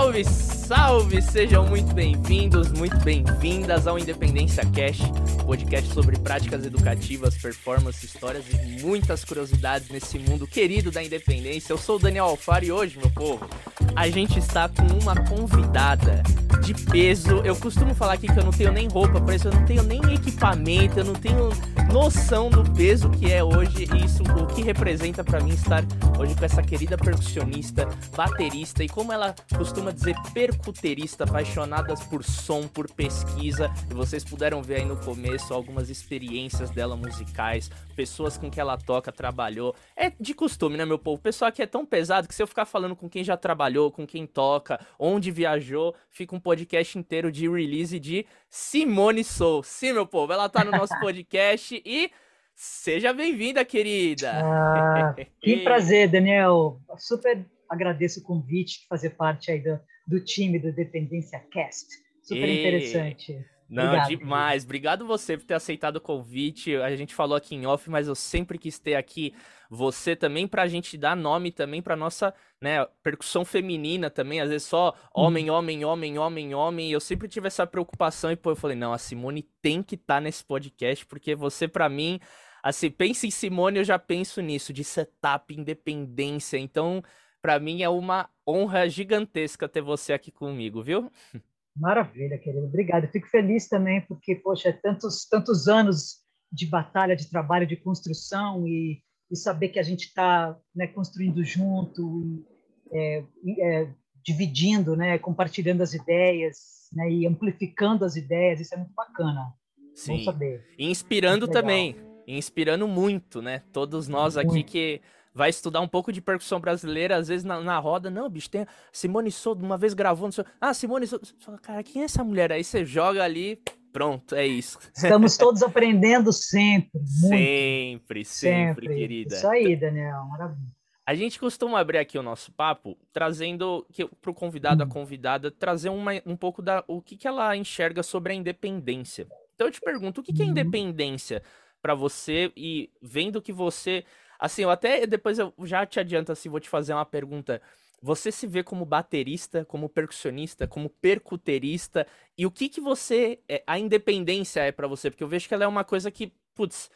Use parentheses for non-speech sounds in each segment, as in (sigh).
Salve, salve! Sejam muito bem-vindos, muito bem-vindas ao Independência Cash, podcast sobre práticas educativas, performance, histórias e muitas curiosidades nesse mundo querido da independência. Eu sou o Daniel Alfaro e hoje, meu povo, a gente está com uma convidada de peso. Eu costumo falar aqui que eu não tenho nem roupa para isso, eu não tenho nem equipamento, eu não tenho noção do peso que é hoje isso, o que representa para mim estar hoje com essa querida percussionista, baterista e como ela costuma dizer percuterista, apaixonadas por som, por pesquisa. E vocês puderam ver aí no começo algumas experiências dela musicais, pessoas com que ela toca, trabalhou. É de costume, né, meu povo? O pessoal aqui é tão pesado que se eu ficar falando com quem já trabalhou, com quem toca, onde viajou, fica um podcast inteiro de release de Simone Sou. Sim, meu povo, ela tá no nosso (laughs) podcast e seja bem-vinda, querida. Ah, (laughs) que prazer, Daniel. Super agradeço o convite de fazer parte aí do, do time do Dependência Cast. Super e... interessante. Não, Obrigado, demais. Obrigado você por ter aceitado o convite. A gente falou aqui em off, mas eu sempre quis ter aqui você também para a gente dar nome também para nossa, né, percussão feminina também, às vezes só homem, uhum. homem, homem, homem, homem. Eu sempre tive essa preocupação e pô, eu falei, não, a Simone tem que estar tá nesse podcast porque você para mim, assim, pensa em Simone, eu já penso nisso de setup, independência. Então, para mim é uma honra gigantesca ter você aqui comigo, viu? Maravilha, querido. Obrigado. Eu fico feliz também porque, poxa, tantos tantos anos de batalha, de trabalho, de construção e e saber que a gente está né, construindo junto, é, é, dividindo, né, compartilhando as ideias né, e amplificando as ideias, isso é muito bacana. Sim. Bom saber. E inspirando também, inspirando muito, né? Todos nós aqui que vai estudar um pouco de percussão brasileira, às vezes na, na roda, não, bicho, tem Simone Souza uma vez gravando, ah, Simone Souza, cara, quem é essa mulher? Aí você joga ali, Pronto, é isso. Estamos todos aprendendo sempre. (laughs) Sempre, sempre, sempre, querida. Isso aí, Daniel, maravilha. A gente costuma abrir aqui o nosso papo trazendo para o convidado, a hum. convidada, trazer uma, um pouco da o que, que ela enxerga sobre a independência. Então eu te pergunto, o que, que é uhum. Para você e vendo que você. Assim, eu até depois eu já te adianto assim, vou te fazer uma pergunta você se vê como baterista, como percussionista, como percuterista? E o que que você. É, a independência é para você? Porque eu vejo que ela é uma coisa que, putz,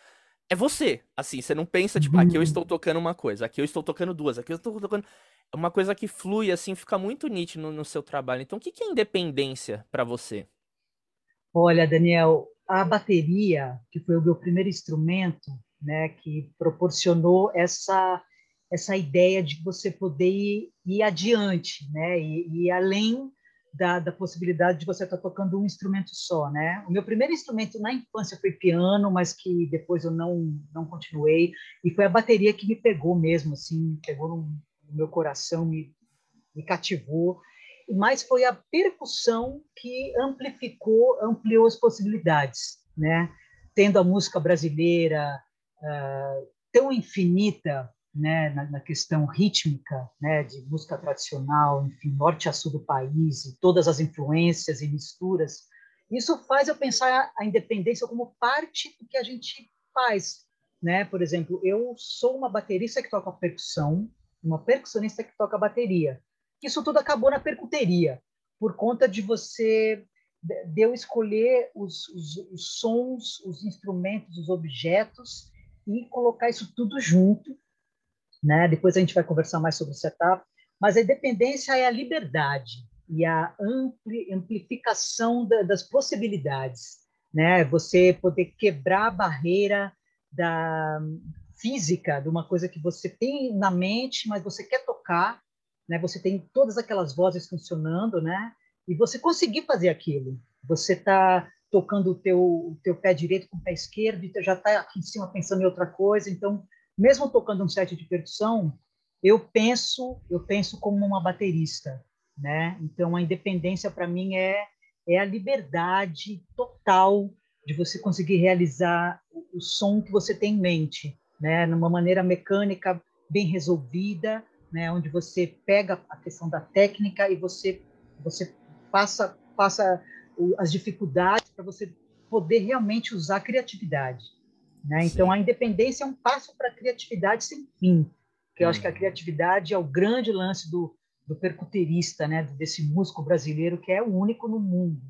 é você. Assim, você não pensa, tipo, aqui eu uhum. estou tocando uma coisa, aqui eu estou tocando duas, aqui eu estou tocando. É uma coisa que flui, assim, fica muito nítido no, no seu trabalho. Então, o que, que é independência para você? Olha, Daniel, a bateria, que foi o meu primeiro instrumento, né, que proporcionou essa essa ideia de você poder ir, ir adiante, né? E, ir além da, da, possibilidade de você estar tocando um instrumento só, né? O meu primeiro instrumento na infância foi piano, mas que depois eu não não continuei e foi a bateria que me pegou mesmo, assim, pegou no, no meu coração, me, me cativou. Mas foi a percussão que amplificou, ampliou as possibilidades, né? Tendo a música brasileira uh, tão infinita né, na, na, questão rítmica, né, de música tradicional, enfim, norte a sul do país, e todas as influências e misturas, isso faz eu pensar a independência como parte do que a gente faz, né? Por exemplo, eu sou uma baterista que toca percussão, uma percussionista que toca bateria. Isso tudo acabou na percuteria, por conta de você de eu escolher os, os, os sons, os instrumentos, os objetos e colocar isso tudo junto né? Depois a gente vai conversar mais sobre o setup, mas a independência é a liberdade e a ampli, amplificação da, das possibilidades, né? Você poder quebrar a barreira da física, de uma coisa que você tem na mente, mas você quer tocar, né? Você tem todas aquelas vozes funcionando, né? E você conseguir fazer aquilo. Você está tocando o teu, o teu pé direito com o pé esquerdo e já está aqui em cima pensando em outra coisa. Então, mesmo tocando um set de percussão, eu penso, eu penso como uma baterista, né? Então a independência para mim é é a liberdade total de você conseguir realizar o, som que você tem em mente, né? Numa maneira mecânica bem resolvida, né? Onde você pega a questão da técnica e você você passa passa as dificuldades para você poder realmente usar a criatividade. Né? Então, a independência é um passo para a criatividade sem fim, que eu acho que a uhum. criatividade é o grande lance do, do percuterista, né, desse músico brasileiro que é o único no mundo.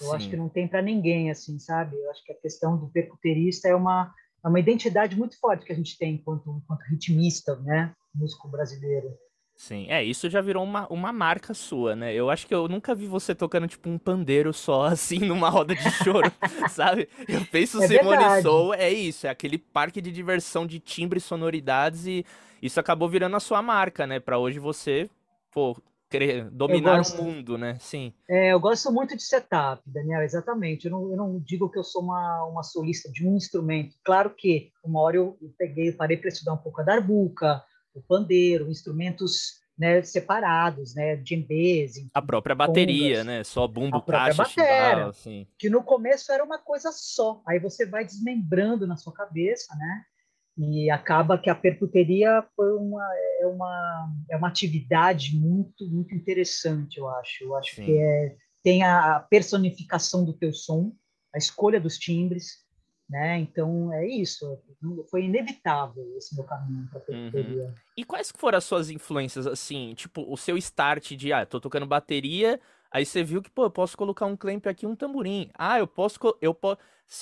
Eu Sim. acho que não tem para ninguém assim, sabe? Eu acho que a questão do percuterista é uma é uma identidade muito forte que a gente tem enquanto, enquanto ritmista, né, músico brasileiro. Sim, é, isso já virou uma, uma marca sua, né? Eu acho que eu nunca vi você tocando, tipo, um pandeiro só, (laughs) assim, numa roda de choro, (laughs) sabe? Eu penso é Simone verdade. Soul, é isso, é aquele parque de diversão de timbres, sonoridades e isso acabou virando a sua marca, né? Pra hoje você, pô, querer dominar gosto, o mundo, né? Sim. É, eu gosto muito de setup, Daniel, exatamente. Eu não, eu não digo que eu sou uma, uma solista de um instrumento. Claro que uma hora eu peguei, parei para estudar um pouco a darbuca, o pandeiro, instrumentos né, separados, né, djembês. A própria bateria, né, só bumbo, caixa, batera, assim. Que no começo era uma coisa só, aí você vai desmembrando na sua cabeça, né, e acaba que a percuteria foi uma é uma é uma atividade muito muito interessante, eu acho. Eu acho Sim. que é tem a personificação do teu som, a escolha dos timbres, né? Então é isso. Foi inevitável esse meu caminho para percuteria. Uhum. E quais foram as suas influências assim, tipo o seu start de ah, tô tocando bateria, aí você viu que pô, eu posso colocar um clamp aqui, um tamborim. Ah, eu posso eu posso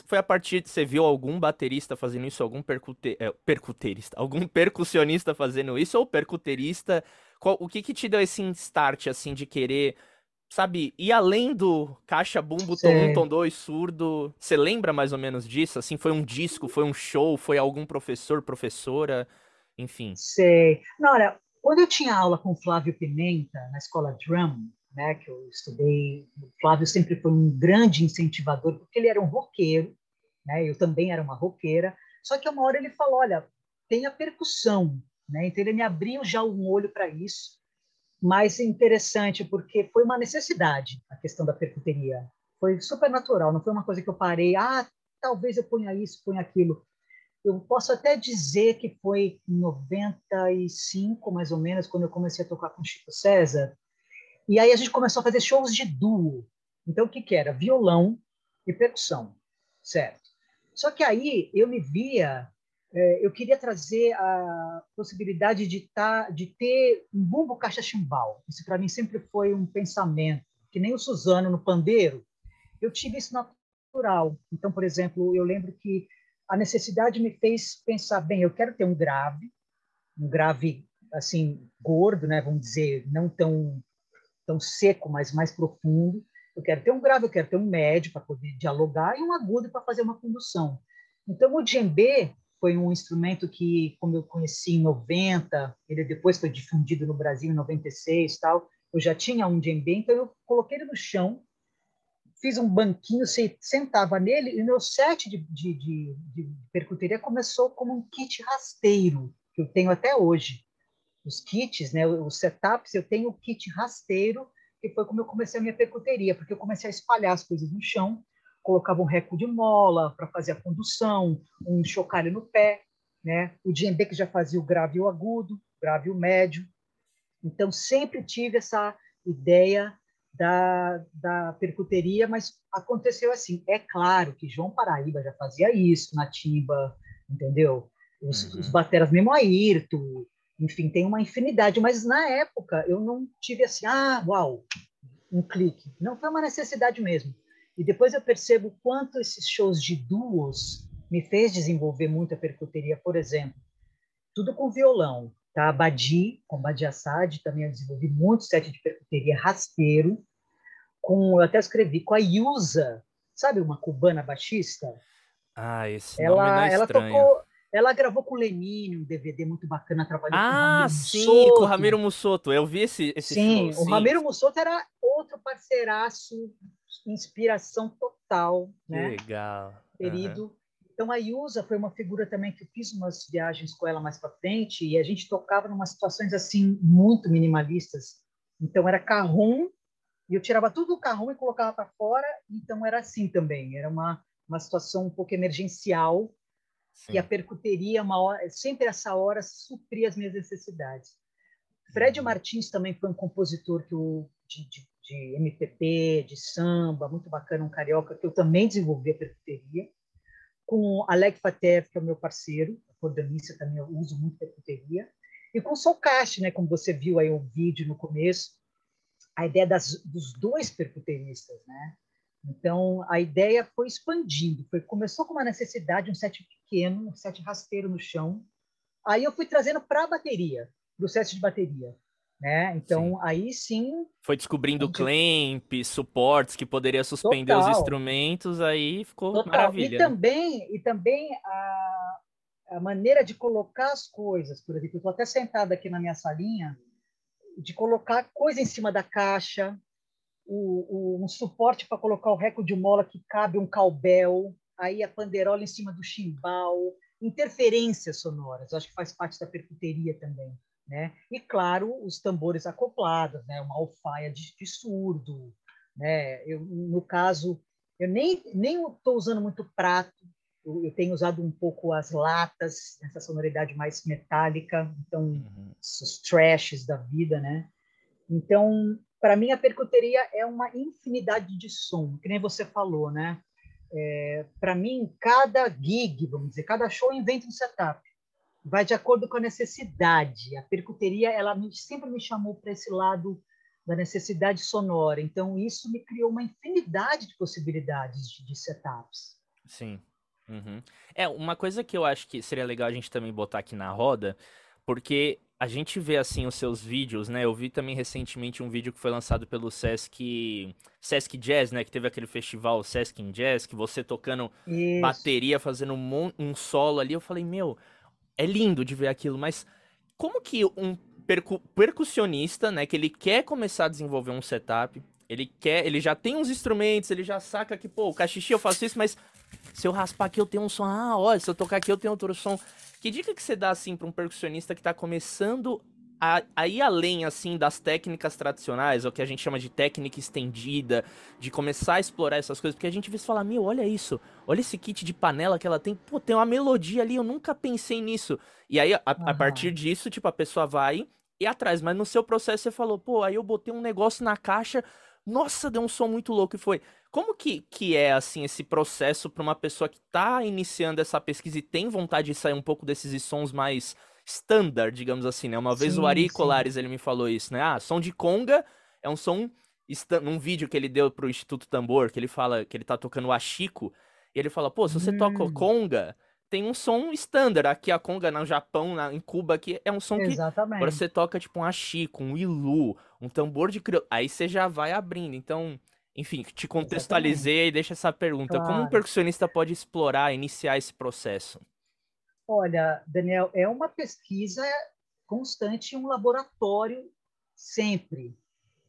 foi a partir de você viu algum baterista fazendo isso, algum percute, é, percuterista, (laughs) algum percussionista fazendo isso ou percuterista? Qual, o que que te deu esse start assim de querer sabe, e além do caixa bumbo, tom 1, tom 2, surdo, você lembra mais ou menos disso? Assim, foi um disco, foi um show, foi algum professor, professora, enfim. Sei. Não, olha, quando eu tinha aula com Flávio Pimenta na escola Drum, né, que eu estudei, o Flávio sempre foi um grande incentivador, porque ele era um roqueiro, né, eu também era uma roqueira, só que uma hora ele falou, olha, tem a percussão, né, então ele me abriu já um olho para isso, mas interessante porque foi uma necessidade a questão da percuteria. Foi super natural, não foi uma coisa que eu parei, ah, talvez eu ponha isso, ponha aquilo. Eu posso até dizer que foi em 95, mais ou menos, quando eu comecei a tocar com Chico César. E aí a gente começou a fazer shows de duo. Então, o que, que era? Violão e percussão, certo? Só que aí eu me via é, eu queria trazer a possibilidade de, tá, de ter um bumbo caixa chimbal. Isso para mim sempre foi um pensamento, que nem o Suzano no pandeiro. Eu tive isso natural. Então, por exemplo, eu lembro que a necessidade me fez pensar, bem, eu quero ter um grave, um grave assim gordo, né, vamos dizer, não tão tão seco, mas mais profundo. Eu quero ter um grave, eu quero ter um médio para poder dialogar e um agudo para fazer uma condução. Então, o djembe foi um instrumento que, como eu conheci em 90, ele depois foi difundido no Brasil em 96 tal, eu já tinha um djembe, então eu coloquei ele no chão, fiz um banquinho, sentava nele, e meu set de, de, de, de percuteria começou como um kit rasteiro, que eu tenho até hoje. Os kits, né, os setups, eu tenho o kit rasteiro, que foi como eu comecei a minha percuteria, porque eu comecei a espalhar as coisas no chão, colocava um reco de mola para fazer a condução, um chocalho no pé, né? O djembe que já fazia o grave e o agudo, grave e o médio. Então sempre tive essa ideia da, da percuteria, mas aconteceu assim. É claro que João Paraíba já fazia isso na timba, entendeu? Os, uhum. os bateras mesmo Ayrton, enfim, tem uma infinidade, mas na época eu não tive assim, ah, uau, um clique. Não foi uma necessidade mesmo. E depois eu percebo quanto esses shows de duos me fez desenvolver muito a percuteria, por exemplo, tudo com violão, tá? Badi, com Badi Assad, também eu desenvolvi muito set de percuteria raspeiro, com, eu até escrevi, com a Yusa, sabe uma cubana baixista? Ah, esse ela, nome não é ela tocou, ela gravou com o Lenine um DVD muito bacana, trabalhou ah, com o Ramiro sim, Mussoto. com o Ramiro Mussoto. Eu vi esse, esse sim, show. Sim, o Ramiro Mussoto era outro parceiraço inspiração total, né? Legal. Querido. Uhum. Então a Yusa foi uma figura também que eu fiz umas viagens com ela mais para frente e a gente tocava em umas situações assim muito minimalistas. Então era carrom e eu tirava tudo do carrom e colocava para fora. Então era assim também. Era uma uma situação um pouco emergencial Sim. e a percuteria uma hora, sempre essa hora supria as minhas necessidades. Fred uhum. Martins também foi um compositor que eu, de, de de MPP, de samba, muito bacana, um carioca, que eu também desenvolvi a percuteria, com Alec Fatev, que é o meu parceiro, acordeonista também, eu uso muito percuteria, E com o soulcast, né, como você viu aí o vídeo no começo, a ideia das, dos dois percuteristas, né? Então, a ideia foi expandindo. Foi, começou com uma necessidade, um set pequeno, um set rasteiro no chão. Aí eu fui trazendo para a bateria, para o set de bateria. Né? Então, sim. aí sim... Foi descobrindo gente... clamp, suportes que poderia suspender Total. os instrumentos, aí ficou Total. maravilha. E também, e também a, a maneira de colocar as coisas, por exemplo, eu estou até sentada aqui na minha salinha, de colocar coisa em cima da caixa, o, o, um suporte para colocar o reco de mola que cabe um calbel, aí a panderola em cima do chimbal, interferências sonoras, acho que faz parte da percuteria também. Né? E, claro, os tambores acoplados, né? uma alfaia de, de surdo. Né? Eu, no caso, eu nem estou usando muito prato, eu, eu, tenho usado um pouco as latas, essa sonoridade mais metálica, então, uhum. os trashes da vida. Né? Então, para mim, a percuteria é uma infinidade de som, que nem você falou, né? É, para mim, cada gig, vamos dizer, cada show inventa um setup. Vai de acordo com a necessidade. A percuteria, ela sempre me chamou para esse lado da necessidade sonora. Então, isso me criou uma infinidade de possibilidades de, de setups. Sim. Uhum. É, uma coisa que eu acho que seria legal a gente também botar aqui na roda, porque a gente vê assim os seus vídeos, né? Eu vi também recentemente um vídeo que foi lançado pelo Sesc, Sesc Jazz, né? Que teve aquele festival Sesc in Jazz, que você tocando Isso. bateria, fazendo um, um, solo ali. Eu falei, meu, é lindo de ver aquilo, mas como que um percu percussionista, né? Que ele quer começar a desenvolver um setup, ele quer, ele já tem uns instrumentos, ele já saca que, pô, o cachixi eu faço isso, mas se eu raspar aqui eu tenho um som, ah, olha, se eu tocar aqui eu tenho outro som. Que dica que você dá, assim, para um percussionista que está começando a, a, ir além, assim, das técnicas tradicionais, ou que a gente chama de técnica estendida, de começar a explorar essas coisas? Porque a gente vê se falar, meu, olha isso, olha esse kit de panela que ela tem, pô, tem uma melodia ali, eu nunca pensei nisso. E aí, a, uhum. a partir disso, tipo, a pessoa vai e atrás, mas no seu processo você falou, pô, aí eu botei um negócio na caixa, nossa, deu um som muito louco e foi. Como que, que é assim esse processo para uma pessoa que está iniciando essa pesquisa e tem vontade de sair um pouco desses sons mais standard, digamos assim, né? Uma vez sim, o Ari sim. Colares ele me falou isso, né? Ah, som de conga é um som num vídeo que ele deu pro Instituto Tambor, que ele fala que ele tá tocando o Ashiko, e ele fala: "Pô, se você hum. toca conga, tem um som standard. Aqui a conga no Japão, na, em Cuba, aqui é um som Exatamente. que agora você toca tipo um ashiko, um ilu, um tambor de crioulo, aí você já vai abrindo. Então, enfim, te contextualizei Exatamente. e deixa essa pergunta. Claro. Como um percussionista pode explorar, iniciar esse processo? Olha, Daniel, é uma pesquisa constante, um laboratório sempre.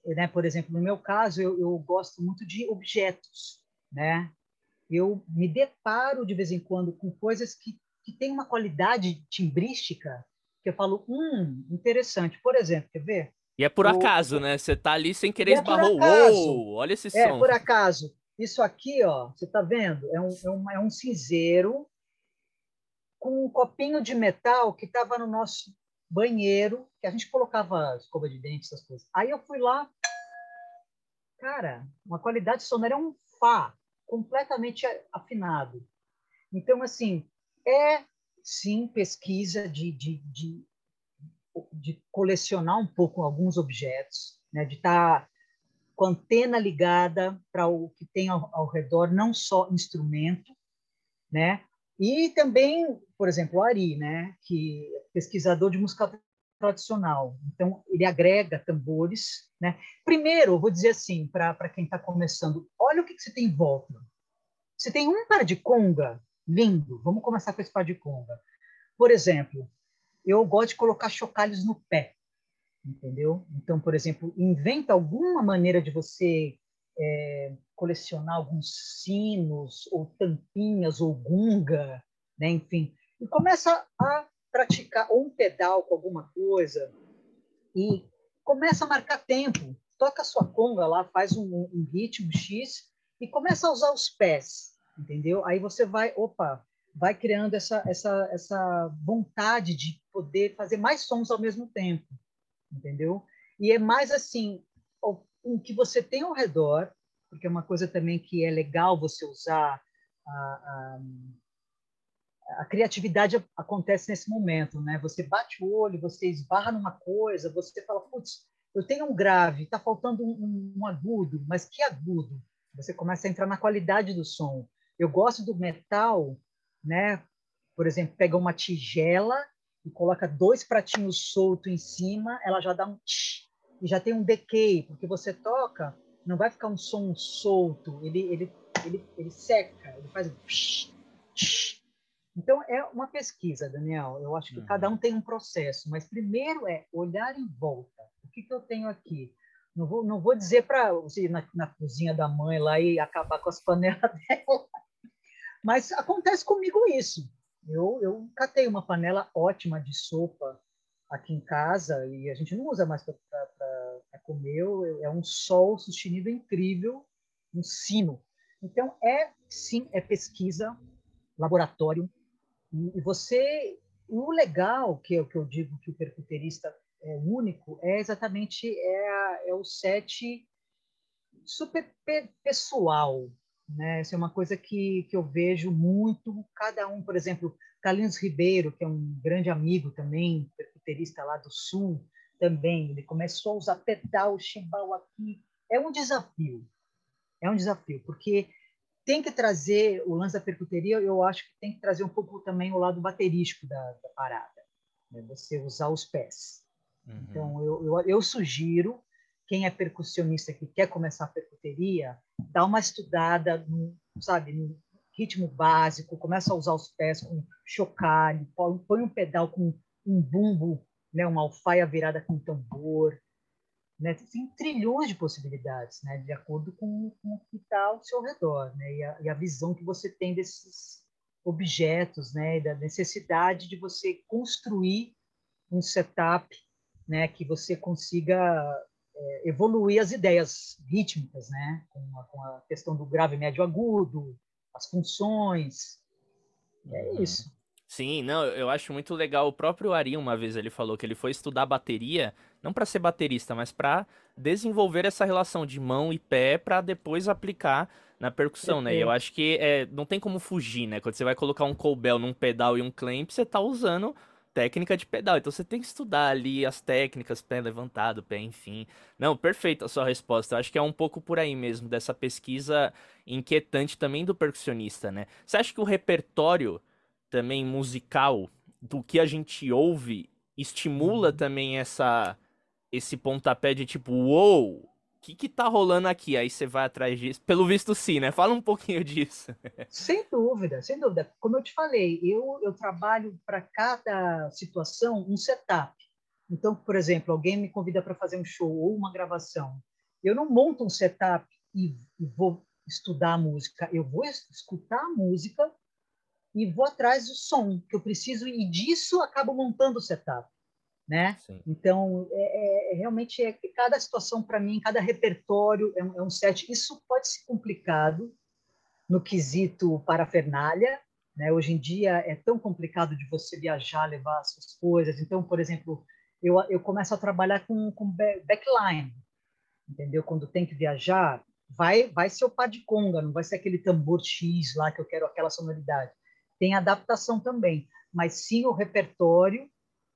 Né? Por exemplo, no meu caso, eu, eu gosto muito de objetos, né? Eu me deparo de vez em quando com coisas que, que têm uma qualidade timbrística que eu falo, hum, interessante. Por exemplo, quer ver? E é por acaso, né? Você tá ali sem querer é esbarrou. Uou, olha esse é som. É por acaso. Isso aqui, ó, você tá vendo? É um, é um, é um cinzeiro com um copinho de metal que estava no nosso banheiro, que a gente colocava escova de dente, essas coisas. Aí eu fui lá, cara, uma qualidade sonora é um Fá completamente afinado. Então, assim, é sim pesquisa de, de, de de colecionar um pouco alguns objetos, né, de estar tá com a antena ligada para o que tem ao, ao, redor, não só instrumento, né? E também, por exemplo, o Ari, né, que é pesquisador de música tradicional. Então, ele agrega tambores, né? Primeiro, vou dizer assim, para quem está começando, olha o que, que você tem em volta. Você tem um par de conga lindo. Vamos começar com esse par de conga. Por exemplo, eu gosto de colocar chocalhos no pé, entendeu? Então, por exemplo, inventa alguma maneira de você é, colecionar alguns sinos ou tampinhas ou gunga, né? Enfim, e começa a praticar ou um pedal com alguma coisa e começa a marcar tempo. Toca sua conga lá, faz um, um ritmo X e começa a usar os pés, entendeu? Aí você vai, opa, vai criando essa, essa, essa vontade de poder fazer mais sons ao mesmo tempo, entendeu? E é mais assim, o, o que você tem ao redor, porque é uma coisa também que é legal você usar a, a, a criatividade acontece nesse momento, né? Você bate o olho, você esbarra numa coisa, você fala, putz, eu tenho um grave, está faltando um, um, agudo, mas que agudo? Você começa a entrar na qualidade do som. Eu gosto do metal, né? Por exemplo, pega uma tigela e coloca dois pratinhos soltos em cima, ela já dá um tch, e já tem um decay, porque você toca, não vai ficar um som solto, ele ele ele, ele seca, ele faz então, é uma pesquisa, Daniel. Eu acho que uhum. cada um tem um processo, mas primeiro é olhar em volta. O que, que eu tenho aqui? Não vou, não vou dizer para você ir na, na, cozinha da mãe lá e acabar com as panelas (laughs) dela, mas acontece comigo isso. Eu, eu catei uma panela ótima de sopa aqui em casa e a gente não usa mais para comer. É um sol sustenido incrível, um sino. Então, é sim, é pesquisa, laboratório, e você, o legal que eu, que eu digo que o percuterista é único é exatamente é, a, é o set super pessoal, né? Isso é uma coisa que, que eu vejo muito. Cada um, por exemplo, Carlinhos Ribeiro, que é um grande amigo também, percuterista lá do Sul, também, ele começou a usar pedal, chimbal aqui. É um desafio, é um desafio, porque tem que trazer o lance da percuteria, eu acho que tem que trazer um pouco também o lado baterístico da, da parada, né? você usar os pés. Uhum. Então, eu, eu, eu, sugiro, quem é percussionista que quer começar a percuteria, dá uma estudada, no, sabe, no ritmo básico, começa a usar os pés com chocalho, põe um pedal com um bumbo, né, uma alfaia virada com tambor, né? Tem trilhões de possibilidades, né? de acordo com, com o que está ao seu redor né? E a, e, a, visão que você tem desses objetos, né? E da necessidade de você construir um setup né? que você consiga é, evoluir as ideias rítmicas, né? Com a, com a, questão do grave, médio, agudo, as funções. É uhum. isso. Sim, não, eu acho muito legal. O próprio Ari, uma vez, ele falou que ele foi estudar bateria, não para ser baterista, mas para desenvolver essa relação de mão e pé para depois aplicar na percussão, né? E eu acho que é, não tem como fugir, né? Quando você vai colocar um cowbell num pedal e um clamp, você tá usando técnica de pedal. Então você tem que estudar ali as técnicas, pé levantado, pé, enfim. Não, perfeita a sua resposta. Eu acho que é um pouco por aí mesmo, dessa pesquisa inquietante também do percussionista, né? Você acha que o repertório também musical do que a gente ouve estimula uhum. também essa esse pontapé de tipo, uou, o que que tá rolando aqui? Aí você vai atrás disso. Pelo visto sim, né? Fala um pouquinho (laughs) disso. Sem dúvida, sem dúvida. Como eu te falei, eu, eu trabalho para cada situação um setup. Então, por exemplo, alguém me convida para fazer um show ou uma gravação. Eu não monto um setup e, e vou estudar a música. Eu vou escutar a música e vou atrás do som que eu preciso e disso acabo montando o setup, né? Sim. Então é, é, é realmente é, cada situação para mim, cada repertório é um, é um, set. Isso pode ser complicado no quesito parafernália, né? Hoje em dia é tão complicado de você viajar, levar as suas coisas. Então, por exemplo, eu, eu começo a trabalhar com, com backline, entendeu? Quando tem que viajar, vai vai ser o par de conga, não vai ser aquele tambor X lá que eu quero aquela sonoridade tem adaptação também, mas sim o repertório,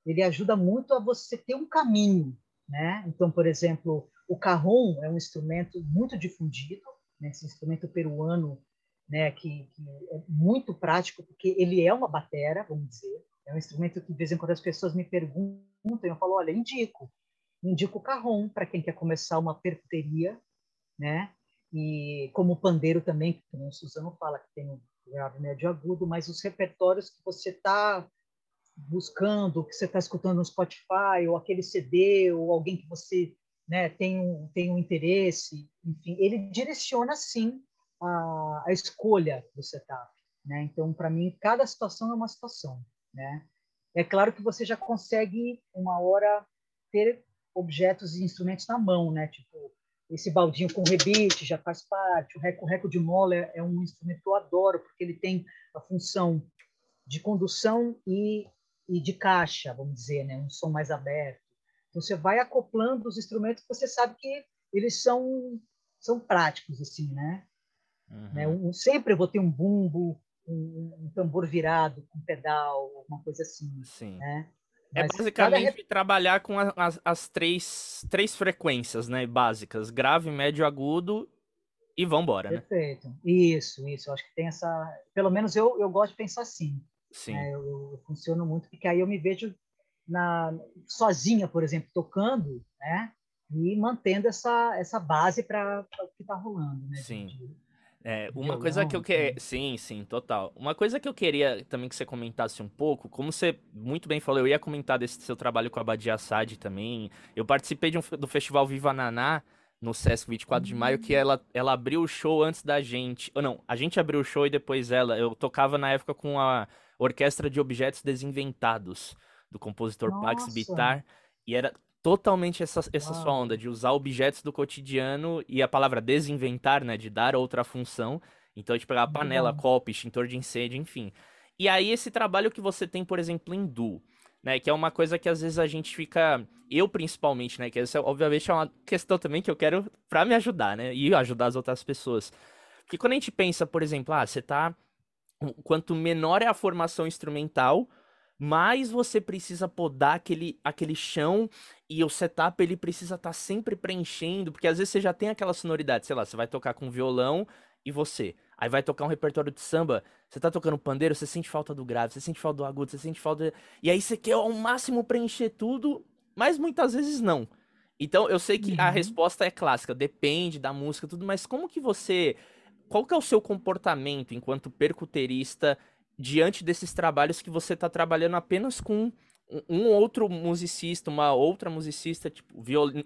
ele ajuda muito a você ter um caminho, né? Então, por exemplo, o carrom é um instrumento muito difundido, né? esse instrumento peruano, né? Que, que, é muito prático porque ele é uma batera, vamos dizer, é um instrumento que de vez em quando as pessoas me perguntam, eu falo, olha, indico, indico o carrom para quem quer começar uma percuteria, né? E como o pandeiro também, que o Suzano fala que tem grave, médio agudo, mas os repertórios que você está buscando, que você está escutando no Spotify, ou aquele CD, ou alguém que você né, tem, um, tem um interesse, enfim, ele direciona, sim, a, a escolha do setup. Né? Então, para mim, cada situação é uma situação. Né? É claro que você já consegue, uma hora, ter objetos e instrumentos na mão, né? Tipo, esse baldinho com rebite já faz parte. O reco, reco de mola é, é, um instrumento que eu adoro, porque ele tem a função de condução e, e de caixa, vamos dizer, né? um som mais aberto. Então, você vai acoplando os instrumentos que você sabe que eles são, são práticos, assim, né? Uhum. né? Um, sempre eu vou ter um bumbo, um, um tambor virado com pedal, alguma coisa assim. Sim. Né? É basicamente cada... trabalhar com as, as, três, três frequências, né, básicas, grave, médio, agudo e vambora, né? Perfeito. Isso, isso. Eu acho que tem essa. Pelo menos eu, eu gosto de pensar assim. Sim. Né? Eu, eu funciono muito, porque aí eu me vejo na, sozinha, por exemplo, tocando, né? E mantendo essa, essa base para o que está rolando, né? Sim. De, é, uma violão, coisa que eu queria. Sim, sim, total. Uma coisa que eu queria também que você comentasse um pouco, como você muito bem falou, eu ia comentar desse seu trabalho com a Badia Assad também. Eu participei um, do festival Viva Naná no Sesc 24 de maio, que ela, ela abriu o show antes da gente. Ou não, a gente abriu o show e depois ela. Eu tocava na época com a Orquestra de Objetos Desinventados, do compositor Nossa. Pax Bitar. E era totalmente essa, essa sua onda de usar objetos do cotidiano e a palavra desinventar, né, de dar outra função. Então, a gente pegar panela, copo, extintor de incêndio, enfim. E aí, esse trabalho que você tem, por exemplo, em Du, né, que é uma coisa que às vezes a gente fica, eu principalmente, né, que essa obviamente é uma questão também que eu quero para me ajudar, né, e ajudar as outras pessoas. Porque quando a gente pensa, por exemplo, ah, você tá quanto menor é a formação instrumental, mais você precisa podar aquele, aquele chão e o setup ele precisa estar tá sempre preenchendo, porque às vezes você já tem aquela sonoridade, sei lá, você vai tocar com violão e você. Aí vai tocar um repertório de samba, você tá tocando pandeiro, você sente falta do grave, você sente falta do agudo, você sente falta. E aí você quer ao máximo preencher tudo, mas muitas vezes não. Então eu sei que uhum. a resposta é clássica, depende da música, tudo, mas como que você. Qual que é o seu comportamento enquanto percuterista diante desses trabalhos que você está trabalhando apenas com um outro musicista, uma outra musicista, tipo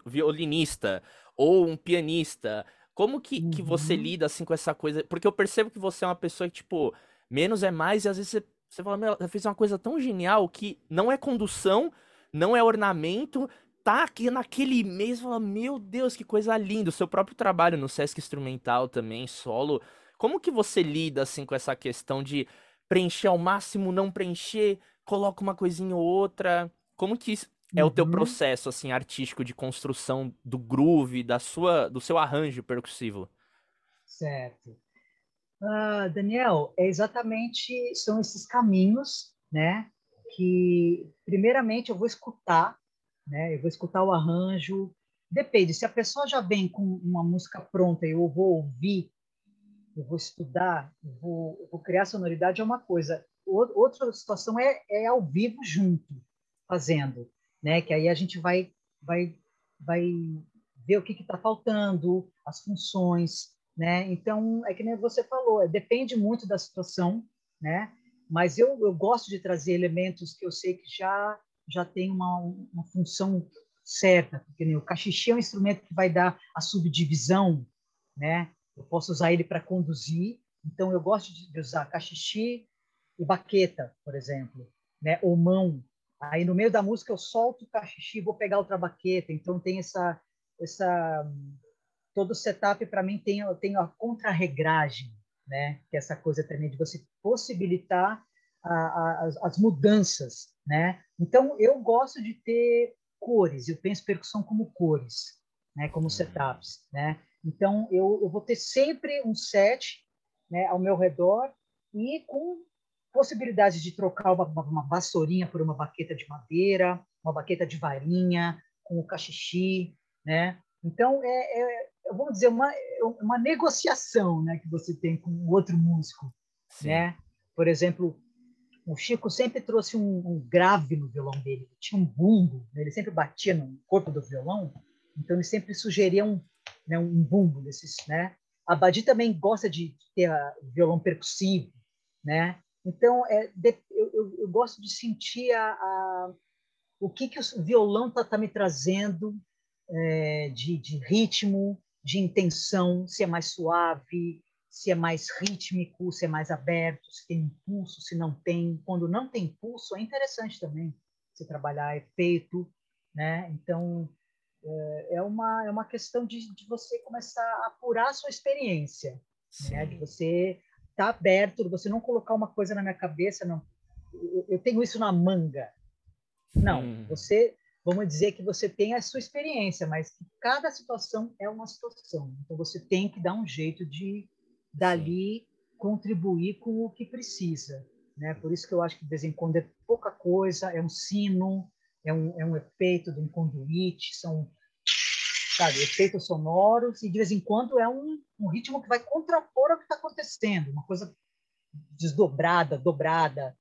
violinista ou um pianista? Como que, uhum. que você uhum. lida assim com essa coisa? Porque eu percebo que você é uma pessoa que, tipo, menos é mais, e às vezes você, você fala, meu, fez uma coisa tão genial que não é condução, não é ornamento, tá aqui naquele mês, fala, meu Deus, que coisa linda. O seu próprio trabalho no Sesc Instrumental também, solo. Como que você lida assim com essa questão de preencher ao máximo, não preencher, coloca uma coisinha ou outra. Como que é uhum. o teu uhum. processo assim artístico de construção do groove, da sua, do seu arranjo percussivo? Certo. Uh, Daniel, é exatamente são esses caminhos, né? Que primeiramente eu vou escutar, né? Eu vou escutar o arranjo. Depende, se a pessoa já vem com uma música pronta e eu vou ouvir eu vou estudar, eu vou, eu vou criar sonoridade é uma coisa. Outra situação é, é ao vivo junto, fazendo, né? Que aí a gente vai, vai, vai ver o que está faltando, as funções, né? Então, é que nem você falou, é, depende muito da situação, né? Mas eu, eu gosto de trazer elementos que eu sei que já já tem uma, uma função certa, porque né, o cachixi é um instrumento que vai dar a subdivisão, né? Eu posso usar ele para conduzir. Então, eu gosto de usar cachixi e baqueta, por exemplo, né? ou mão. Aí, no meio da música, eu solto o cachixi e vou pegar outra baqueta. Então, tem essa... essa todo o setup, para mim, tem, tem a contrarregragem, né? que é essa coisa também de você possibilitar a, a, as, as mudanças. Né? Então, eu gosto de ter cores. Eu penso percussão como cores, né? como uhum. setups. Né? Então, eu, eu vou ter sempre um set né, ao meu redor e com possibilidade de trocar uma, uma vassourinha por uma baqueta de madeira, uma baqueta de varinha, com o cachixi, né? Então, é, é vamos dizer, uma, é uma negociação né, que você tem com o outro músico, Sim. né? Por exemplo, o Chico sempre trouxe um, um, grave no violão dele, tinha um bumbo, né? ele sempre batia no corpo do violão, então ele sempre sugeria um, né, um bumbo desses, né? A Badi também gosta de ter violão percussivo, né? Então, é, de, eu, eu, eu, gosto de sentir a, a, o que, que o violão está tá me trazendo é, de, de ritmo, de intenção, se é mais suave, se é mais rítmico, se é mais aberto, se tem impulso, se não tem. Quando não tem impulso, é interessante também você trabalhar efeito, né? Então, é, é uma, é uma questão de, de você começar a apurar a sua experiência, né? de você estar tá aberto, de você não colocar uma coisa na minha cabeça, não, eu, eu tenho isso na manga. Não, hum. você, vamos dizer que você tem a sua experiência, mas cada situação é uma situação. Então você tem que dar um jeito de dali contribuir com o que precisa. Né? Por isso que eu acho que de vez em quando é pouca coisa, é um sino, é um, é um efeito de um conduíte, são sabe, efeitos sonoros, e de vez em quando é um, um ritmo que vai contrapor ao que está acontecendo, uma coisa desdobrada, dobrada.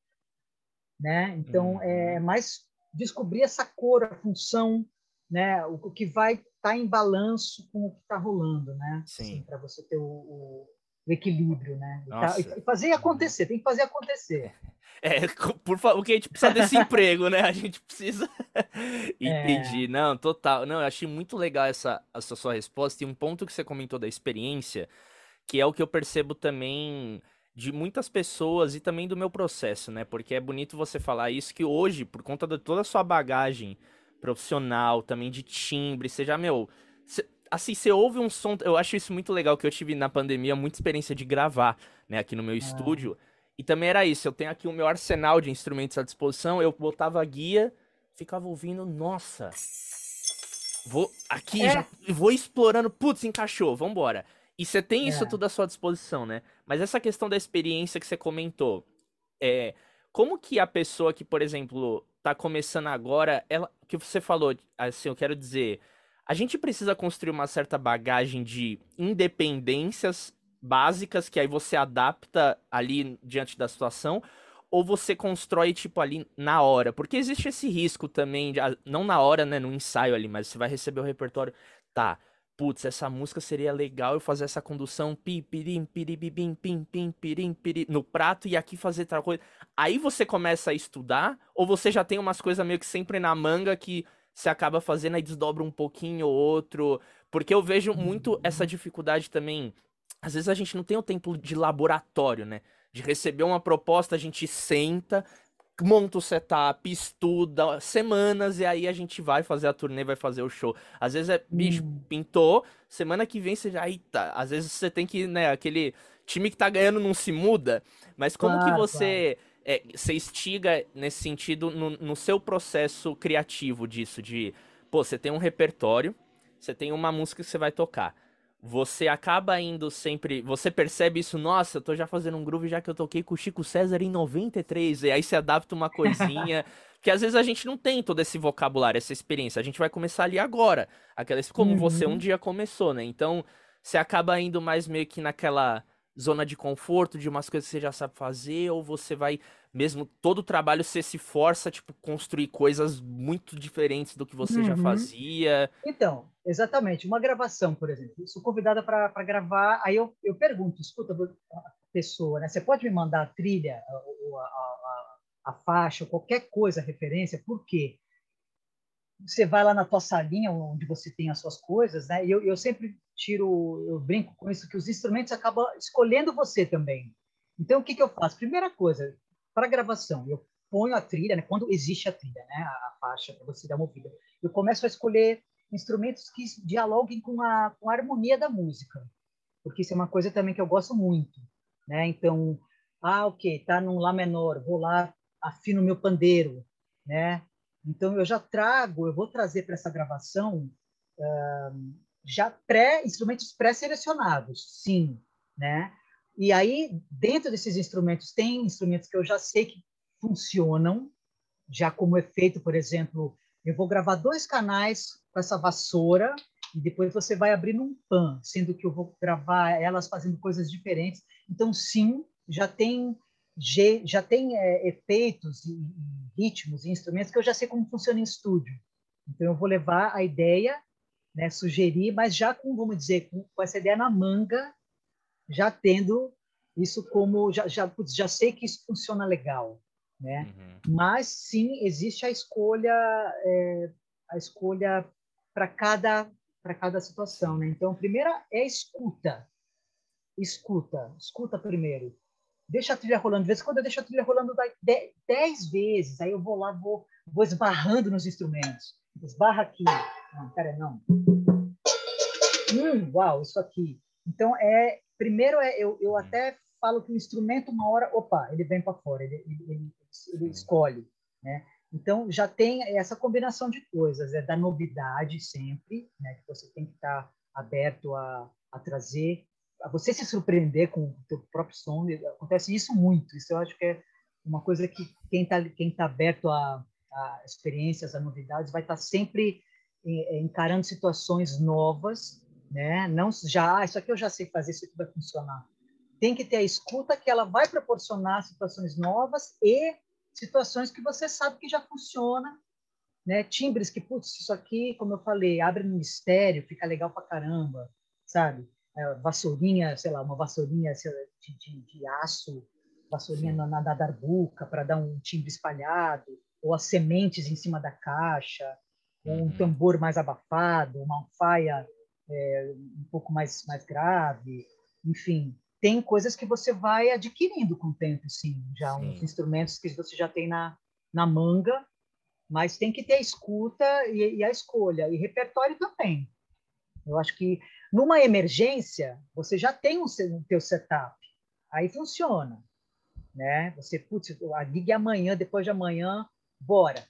Né? Então, uhum. é mais descobrir essa cor, a função, né? o, o que vai estar tá em balanço com o que está rolando, né? Sim. Assim, Para você ter o, o, o equilíbrio, né? E, tá, e fazer acontecer, tem que fazer acontecer. (laughs) É, por favor, porque a gente precisa desse (laughs) emprego, né? A gente precisa. (laughs) Entendi. É. Não, total. Não, eu achei muito legal essa, essa sua resposta. E um ponto que você comentou da experiência, que é o que eu percebo também de muitas pessoas e também do meu processo, né? Porque é bonito você falar isso, que hoje, por conta de toda a sua bagagem profissional, também de timbre, seja, meu. Assim, você ouve um som. Eu acho isso muito legal, que eu tive na pandemia muita experiência de gravar, né, aqui no meu ah. estúdio. E também era isso, eu tenho aqui o meu arsenal de instrumentos à disposição, eu botava a guia, ficava ouvindo, nossa. Vou aqui, é. já, vou explorando, putz, encaixou, vambora. E você tem isso é. tudo à sua disposição, né? Mas essa questão da experiência que você comentou, é, como que a pessoa que, por exemplo, tá começando agora, ela, que você falou, assim, eu quero dizer, a gente precisa construir uma certa bagagem de independências básicas que aí você adapta ali diante da situação ou você constrói tipo ali na hora? Porque existe esse risco também de, não na hora, né, no ensaio ali, mas você vai receber o repertório, tá? Putz, essa música seria legal eu fazer essa condução pi, pirim, piribibim, pim, pim, pirim, pirim, no prato e aqui fazer tal coisa. Aí você começa a estudar ou você já tem umas coisas meio que sempre na manga que você acaba fazendo e desdobra um pouquinho ou outro? Porque eu vejo muito essa dificuldade também às vezes a gente não tem o tempo de laboratório, né? De receber uma proposta, a gente senta, monta o setup, estuda semanas e aí a gente vai fazer a turnê, vai fazer o show. Às vezes é, bicho, hum. pintou, semana que vem você já, eita, às vezes você tem que, né, aquele time que tá ganhando não se muda, mas como claro, que você claro. É, você estiga nesse sentido no, no seu processo criativo disso, de, pô, você tem um repertório, você tem uma música que você vai tocar você acaba indo sempre. Você percebe isso, nossa, eu tô já fazendo um groove já que eu toquei com o Chico César em 93. E aí você adapta uma coisinha. (laughs) que às vezes a gente não tem todo esse vocabulário, essa experiência. A gente vai começar ali agora. Aquela, como uhum. você um dia começou, né? Então, você acaba indo mais meio que naquela zona de conforto de umas coisas que você já sabe fazer, ou você vai mesmo todo o trabalho você se força tipo construir coisas muito diferentes do que você uhum. já fazia. Então, exatamente, uma gravação, por exemplo, sou convidada para gravar, aí eu, eu pergunto, escuta a pessoa, né? Você pode me mandar a trilha, a, a, a, a faixa, qualquer coisa, referência, por quê? Você vai lá na tua salinha onde você tem as suas coisas, né? E eu, eu sempre tiro, eu brinco com isso que os instrumentos acabam escolhendo você também. Então o que que eu faço? Primeira coisa, para gravação, eu ponho a trilha, né, quando existe a trilha, né, a faixa para você dar uma ouvida, eu começo a escolher instrumentos que dialoguem com a, com a harmonia da música, porque isso é uma coisa também que eu gosto muito, né? Então, ah, ok, tá num lá menor, vou lá afino meu pandeiro, né? Então eu já trago, eu vou trazer para essa gravação já pré instrumentos pré-selecionados, sim, né? E aí, dentro desses instrumentos, tem instrumentos que eu já sei que funcionam, já como efeito, por exemplo, eu vou gravar dois canais com essa vassoura e depois você vai abrir um pan, sendo que eu vou gravar elas fazendo coisas diferentes. Então, sim, já tem já tem é, efeitos e ritmos e instrumentos que eu já sei como funciona em estúdio. Então, eu vou levar a ideia, né, sugerir, mas já com, vamos dizer, com, com essa ideia na manga já tendo isso como já já, já sei que isso funciona legal, né? Uhum. Mas sim existe a escolha é, a escolha para cada para cada situação, né? Então, a primeira é escuta, escuta, escuta primeiro. Deixa a trilha rolando. De vez em quando eu deixo a trilha rolando dez vezes, aí eu vou lá, vou, vou esbarrando nos instrumentos. Esbarra aqui. Não, pera, não. Hum, uau, isso aqui. Então, é Primeiro, é, eu, eu até falo que o instrumento, uma hora, opa, ele vem para fora, ele, ele, ele, ele escolhe, né? Então, já tem essa combinação de coisas, é da novidade sempre, né? Que você tem que estar aberto a, a trazer você se surpreender com o teu próprio som, acontece isso muito. Isso eu acho que é uma coisa que quem está quem tá aberto a, a, experiências, a novidades, vai estar tá sempre é, encarando situações novas, né? Não já, ah, isso aqui eu já sei fazer, isso aqui vai funcionar. Tem que ter a escuta que ela vai proporcionar situações novas e situações que você sabe que já funciona, né? Timbres que, putz, isso aqui, como eu falei, abre no mistério, fica legal pra caramba, sabe? É, vassourinha, sei lá, uma vassourinha lá, de, de, de, aço, vassourinha na, na, darbuca para dar um timbre espalhado, ou as sementes em cima da caixa, ou um uhum. tambor mais abafado, uma alfaia é, um pouco mais, mais grave, enfim, tem coisas que você vai adquirindo com o tempo, sim, já sim. uns instrumentos que você já tem na, na manga, mas tem que ter a escuta e, e a escolha, e repertório também. Eu acho que numa emergência, você já tem o um teu setup, aí funciona, né? Você, putz, a é amanhã, depois de amanhã, bora.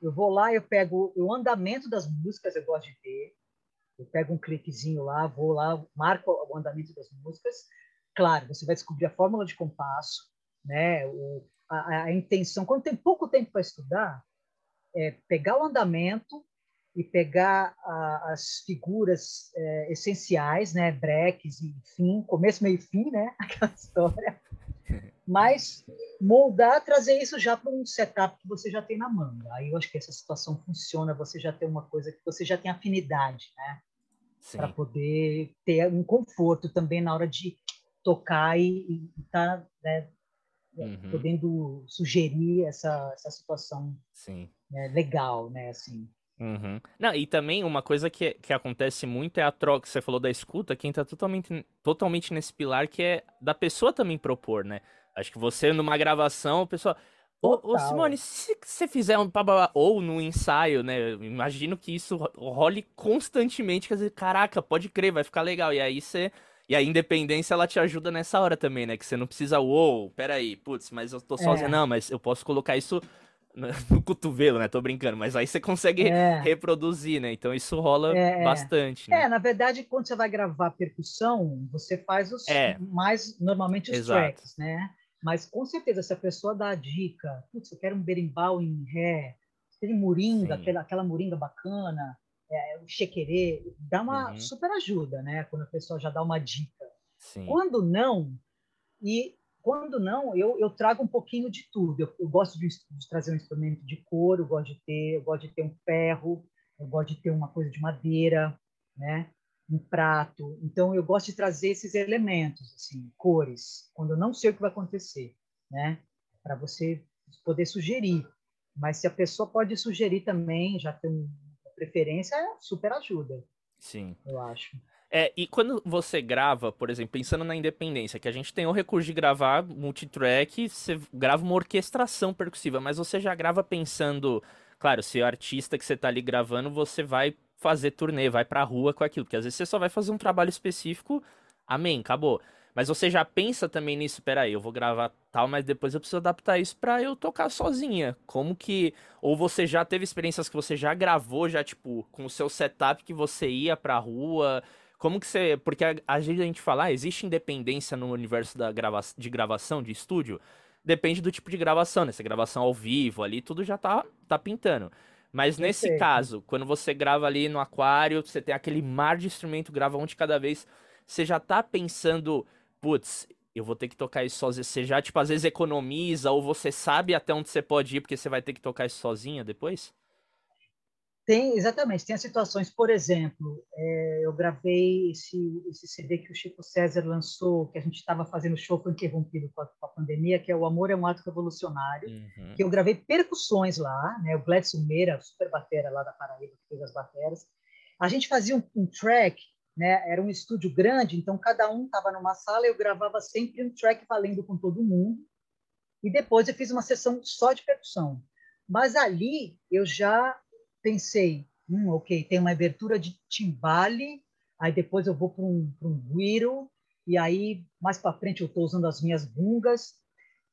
Eu vou lá, eu pego o andamento das músicas, eu gosto de ter, eu pego um cliquezinho lá, vou lá, marco o andamento das músicas. Claro, você vai descobrir a fórmula de compasso, né? O, a, a intenção. Quando tem pouco tempo para estudar, é pegar o andamento e pegar a, as figuras é, essenciais, né? Breques e fim, começo, meio e fim, né? (laughs) Aquela história. Mas moldar, trazer isso já para um setup que você já tem na manga. Aí eu acho que essa situação funciona, você já tem uma coisa que você já tem afinidade, né? Para poder ter um conforto também na hora de tocar e estar tá, né, uhum. podendo sugerir essa, essa situação né, legal, né? Assim. Uhum. Não, e também uma coisa que, que acontece muito é a troca. Você falou da escuta, quem tá totalmente, totalmente nesse pilar que é da pessoa também propor, né? Acho que você, numa gravação, a pessoa. Ô, ô, Simone, se você fizer um ou no ensaio, né? Imagino que isso role constantemente, quer dizer, caraca, pode crer, vai ficar legal. E aí você. E a independência ela te ajuda nessa hora também, né? Que você não precisa, uou, peraí, putz, mas eu tô sozinha. É. Não, mas eu posso colocar isso (laughs) no cotovelo, né? Tô brincando, mas aí você consegue é. reproduzir, né? Então isso rola é, é. bastante. Né? É, na verdade, quando você vai gravar percussão, você faz os é. mais normalmente os Exato. tracks, né? Mas com certeza, se a pessoa dá a dica, putz, eu quero um berimbau em ré, tem moringa, aquela, aquela moringa bacana, é, o chequerê, dá uma uhum. super ajuda, né? Quando a pessoa já dá uma dica. Sim. Quando não, e quando não, eu, eu trago um pouquinho de tudo. Eu, eu gosto de, de, trazer um instrumento de couro, eu gosto de ter, eu gosto de ter um ferro, eu gosto de ter uma coisa de madeira, né? um prato. Então, eu gosto de trazer esses elementos, assim, cores, quando eu não sei o que vai acontecer, né? Para você poder sugerir. Mas se a pessoa pode sugerir também, já tem uma preferência, super ajuda. Sim. Eu acho. É, e quando você grava, por exemplo, pensando na independência, que a gente tem o recurso de gravar multitrack, você grava uma orquestração percussiva, mas você já grava pensando, claro, se o artista que você está ali gravando, você vai fazer turnê, vai pra rua com aquilo. Porque às vezes você só vai fazer um trabalho específico, amém, acabou. Mas você já pensa também nisso, peraí, eu vou gravar tal, mas depois eu preciso adaptar isso pra eu tocar sozinha. Como que. Ou você já teve experiências que você já gravou, já, tipo, com o seu setup que você ia pra rua. Como que você. Porque às vezes a gente fala, ah, existe independência no universo da grava... de gravação, de estúdio. Depende do tipo de gravação, né? Se é gravação ao vivo ali, tudo já tá, tá pintando. Mas nesse caso, quando você grava ali no aquário, você tem aquele mar de instrumento, grava um de cada vez, você já tá pensando, putz, eu vou ter que tocar isso sozinho. Você já, tipo, às vezes economiza, ou você sabe até onde você pode ir, porque você vai ter que tocar isso sozinha depois? Tem, exatamente. Tem as situações, por exemplo, é, eu gravei esse, esse CD que o Chico César lançou, que a gente estava fazendo show, foi interrompido com a, com a, pandemia, que é O Amor é um Ato Revolucionário, uhum. que eu gravei percussões lá, né? o Gladson Meira, super batera lá da Paraíba, que fez as bateras. A gente fazia um, um track, né? era um estúdio grande, então cada um estava numa sala, eu gravava sempre um track valendo com todo mundo, e depois eu fiz uma sessão só de percussão. Mas ali eu já pensei, hum, ok, tem uma abertura de timbale, aí depois eu vou para um, um guiro, e aí mais para frente eu estou usando as minhas bungas.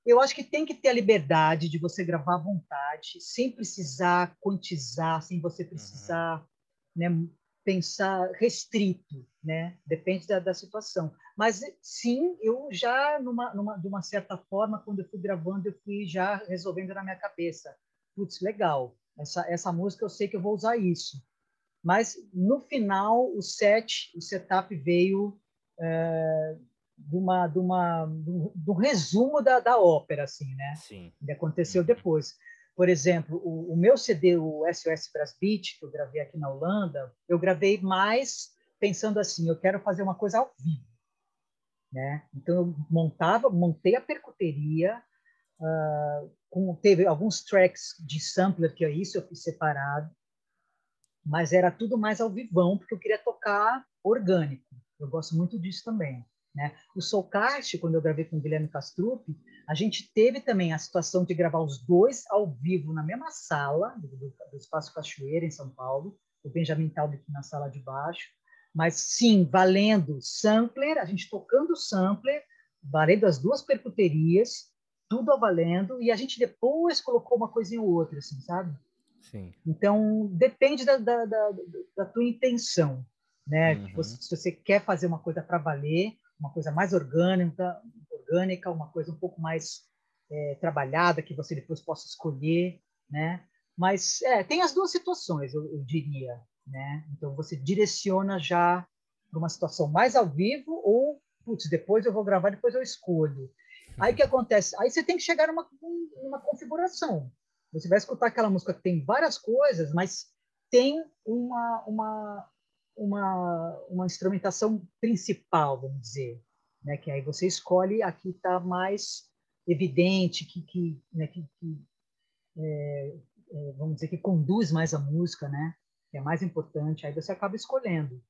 Eu acho que tem que ter a liberdade de você gravar à vontade, sem precisar quantizar, sem você precisar uhum. né, pensar restrito, né? Depende da, da, situação. Mas sim, eu já numa, numa, de uma certa forma, quando eu fui gravando, eu fui já resolvendo na minha cabeça. Putz, legal. Essa essa música eu sei que eu vou usar isso. Mas no final o set, o setup veio é, de uma de uma do, resumo da, da ópera, assim, né? Sim. Que aconteceu depois. Por exemplo, o, o meu CD, o SOS Brass Beat, que eu gravei aqui na Holanda, eu gravei mais pensando assim, eu quero fazer uma coisa ao vivo, né? Então eu montava, montei a percuteria, uh, com, teve alguns tracks de sampler que é isso eu fiz separado, mas era tudo mais ao vivão porque eu queria tocar orgânico. Eu gosto muito disso também. Né? O Soulcast, quando eu gravei com o Guilherme Castrup, a gente teve também a situação de gravar os dois ao vivo na mesma sala do, do Espaço Cachoeira, em São Paulo, o Benjamin Taub na sala de baixo, mas sim, valendo sampler, a gente tocando sampler, valendo as duas percuterias, tudo a valendo, e a gente depois colocou uma coisinha ou outra, assim, sabe? Sim. Então, depende da, da, da, da tua intenção, né? Uhum. Se você quer fazer uma coisa para valer, uma coisa mais orgânica, orgânica, uma coisa um pouco mais é, trabalhada que você depois possa escolher, né? Mas é, tem as duas situações, eu, eu diria, né? Então você direciona já para uma situação mais ao vivo ou putz, depois eu vou gravar, depois eu escolho. Aí o que acontece? Aí você tem que chegar numa, numa configuração. Você vai escutar aquela música que tem várias coisas, mas tem uma, uma, uma, uma instrumentação principal, vamos dizer, né? que aí você escolhe a que está mais evidente, que, que, né? que, que é, é, vamos dizer, que conduz mais a música, né? que é mais importante, aí você acaba escolhendo.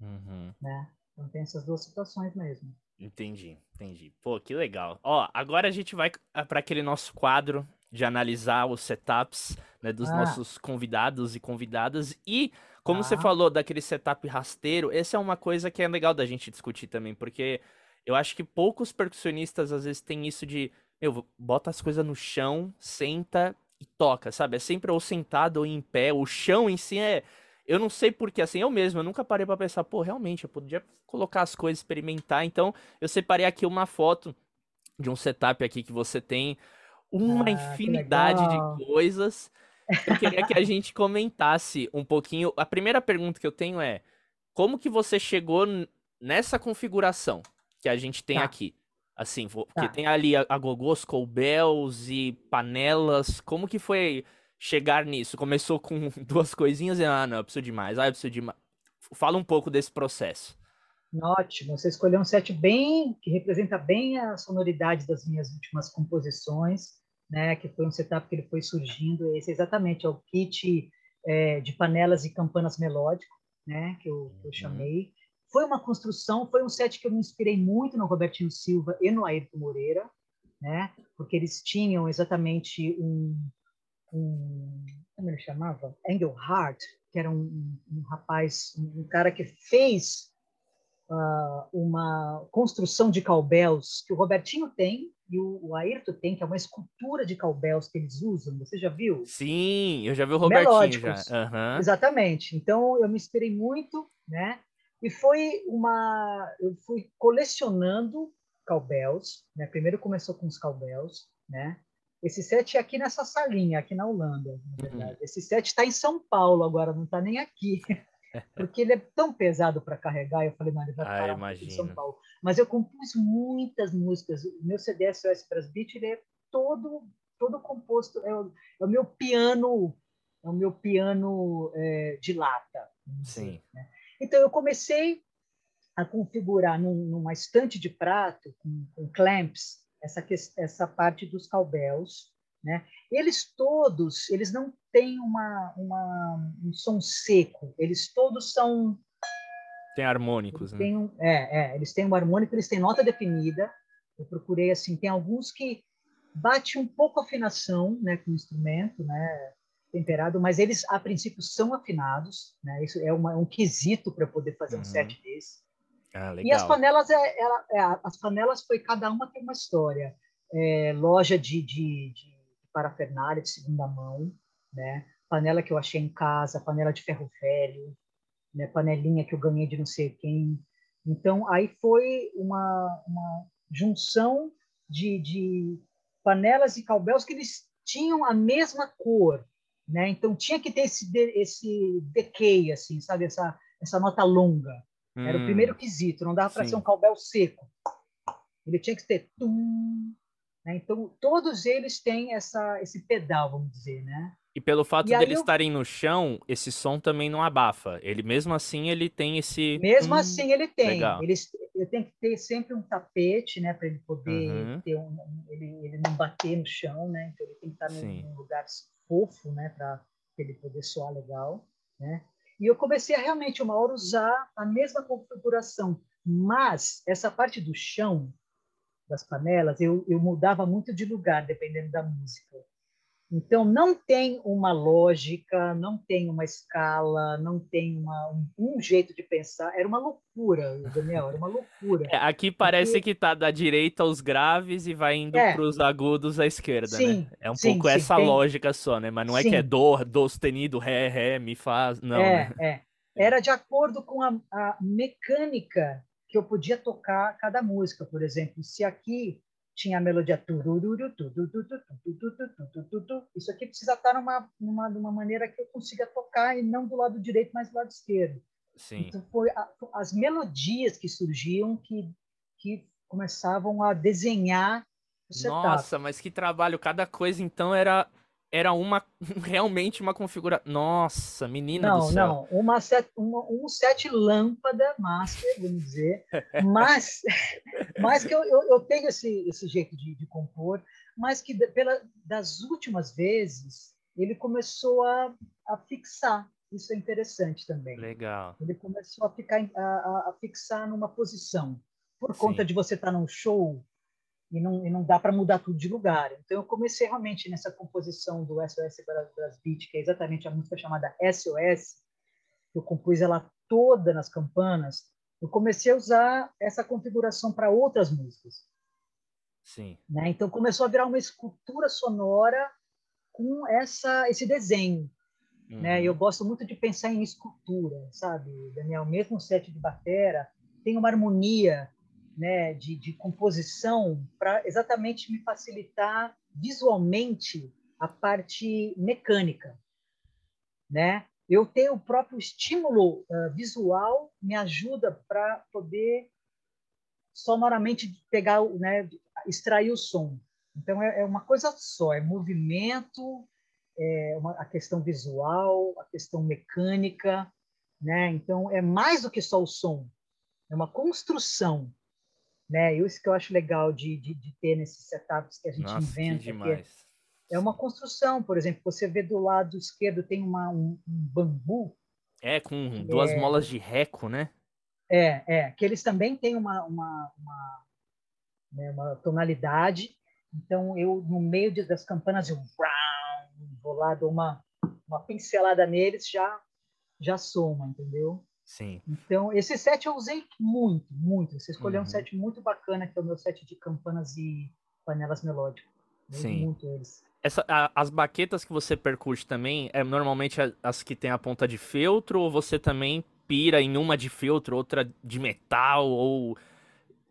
Uhum. Né? Então tem essas duas situações mesmo. Entendi, entendi. Pô, que legal. Ó, agora a gente vai para aquele nosso quadro de analisar os setups né, dos ah. nossos convidados e convidadas e como ah. você falou daquele setup rasteiro, essa é uma coisa que é legal da gente discutir também, porque eu acho que poucos percussionistas às vezes têm isso de, meu, bota as coisas no chão, senta e toca, sabe? É sempre ou sentado ou em pé, o chão em si é eu não sei porque, assim, eu mesmo, eu nunca parei para pensar, pô, realmente, eu podia colocar as coisas, experimentar. Então, eu separei aqui uma foto de um setup aqui que você tem uma ah, infinidade de coisas eu queria que a (laughs) gente comentasse um pouquinho. A primeira pergunta que eu tenho é: como que você chegou nessa configuração que a gente tem tá. aqui? Assim, porque tá. tem ali agogôs, colbels e panelas. Como que foi chegar nisso? Começou com (laughs) duas coisinhas e, ah, não, eu preciso de mais, ah, eu preciso de mais. Fala um pouco desse processo. Ótimo, você escolheu um set bem que representa bem a sonoridade das minhas últimas composições né, que foi um setup que ele foi surgindo, esse exatamente é o kit é, de panelas e campanas melódico, né, que eu, que eu uhum. chamei. Foi uma construção, foi um set que eu me inspirei muito no Robertinho Silva e no Ayrton Moreira, né, porque eles tinham exatamente um, um como ele chamava? Engelhardt, que era um, um rapaz, um cara que fez uh, uma construção de cowbells que o Robertinho tem e o, o Ayrton tem, que é uma escultura de cowbells que eles usam. Você já viu? Sim, eu já vi o Robertinho Melódicos. já. Uhum. Exatamente. Então eu me inspirei muito, né? E foi uma, eu fui colecionando cowbells, né? Primeiro começou com os cowbells, né? Esse set é aqui nessa salinha, aqui na Holanda, na uhum. verdade. Uhum. Esse set está em São Paulo agora, não está nem aqui. (laughs) porque ele é tão pesado para carregar. Eu falei, não, ele vai ah, parar em São Paulo. Mas eu compus muitas músicas. O meu CD SOS Brass Beat ele é todo todo composto. É o, é o meu piano, é o meu piano é, de lata. Sim. né? Então eu comecei a configurar num, numa estante de prato com, com clamps essa essa parte dos cowbells né? Eles todos, eles não têm uma, uma, um som seco, eles todos são... Tem harmônicos, né? Um, é, é, eles têm um harmônico, eles têm nota definida. Eu procurei, assim, tem alguns que bate um pouco a afinação né, com o instrumento, né, temperado, mas eles, a princípio, são afinados. Né? Isso é uma, um quesito para poder fazer uhum. um set desse. Ah, e as panelas, é, ela, é, as panelas foi cada uma tem uma história. É, loja de, de, de parafernália de segunda mão, né? Panela que eu achei em casa, panela de ferro velho, né, panelinha que eu ganhei de não sei quem. Então, aí foi uma, uma junção de, de panelas e calbéus que eles tinham a mesma cor, né? Então tinha que ter esse esse decay assim, sabe essa essa nota longa. Hum, Era o primeiro hum. quesito, não dava para ser um calbel seco. Ele tinha que ter tum, né? Então todos eles têm essa esse pedal, vamos dizer, né? E pelo fato e dele eu... estarem no chão, esse som também não abafa. Ele mesmo assim ele tem esse. Mesmo hum, assim ele tem. Legal. Ele, eu tenho que ter sempre um tapete, né, para ele poder uhum. ter um, ele, ele não bater no chão, né? Então ele tem que estar Sim. num lugar fofo, né, para ele poder soar legal, né? E eu comecei a realmente uma hora usar a mesma configuração, mas essa parte do chão das panelas eu, eu mudava muito de lugar dependendo da música. Então, não tem uma lógica, não tem uma escala, não tem uma, um, um, jeito de pensar. Era uma loucura, Daniel, era uma loucura. É, aqui parece Porque... que está da direita aos graves e vai indo é. para os agudos à esquerda, né? sim, né? É um sim, pouco sim, essa tem... lógica só, né? Mas não é que é dó, dó sustenido, ré, ré, mi, fá, não. É, né? é. Era de acordo com a, a mecânica que eu podia tocar cada música. Por exemplo, se aqui tinha a melodia isso aqui precisa estar numa, numa, numa maneira que eu consiga tocar e não do lado direito, mas do lado esquerdo. Sim. Então foi a, as melodias que surgiam que que começavam a desenhar o setup. Nossa, mas que trabalho! Cada coisa então era era uma (laughs) realmente uma configuração. Nossa, menina não, do céu. Não, uma set, uma, um set lâmpada master, vamos dizer, (laughs) mas, (laughs) mas que eu, eu, eu, tenho esse, esse jeito de, de compor, mas que pela, das últimas vezes ele começou a, a fixar. Isso é interessante também. Legal. Ele começou a ficar a, a, fixar numa posição. Por Sim. conta de você estar num show e não, e não dá para mudar tudo de lugar. Então eu comecei realmente nessa composição do SOS Brass Beat, que é exatamente a música chamada SOS, eu compus ela toda nas campanas. Eu comecei a usar essa configuração para outras músicas. Sim. Né? Então começou a virar uma escultura sonora com essa esse desenho. Uhum. Né? Eu gosto muito de pensar em escultura, sabe, Daniel? Mesmo o set de batera tem uma harmonia né, de, de composição para exatamente me facilitar visualmente a parte mecânica, né? Eu tenho o próprio estímulo uh, visual me ajuda para poder sonoramente pegar, né, extrair o som. Então é, é uma coisa só, é movimento, é uma, a questão visual, a questão mecânica, né? Então é mais do que só o som, é uma construção né? Isso que eu acho legal de, de, de ter nesses setups que a gente Nossa, inventa. Que demais. É uma construção, por exemplo, você vê do lado esquerdo tem uma, um, um bambu. É, com duas é, molas de reco, né? É, é, que eles também têm uma, uma, uma, né, uma tonalidade. Então, eu, no meio de, das campanas, eu vou lá, dou uma, uma pincelada neles, já, já soma, entendeu? Sim. Então, esse set eu usei muito, muito. Você escolheu uhum. um set muito bacana, que é o meu set de campanas e panelas melódicas. Sim. Muito eles. Essa, a, as baquetas que você percute também, é normalmente as que tem a ponta de feltro, ou você também pira em uma de feltro, outra de metal, ou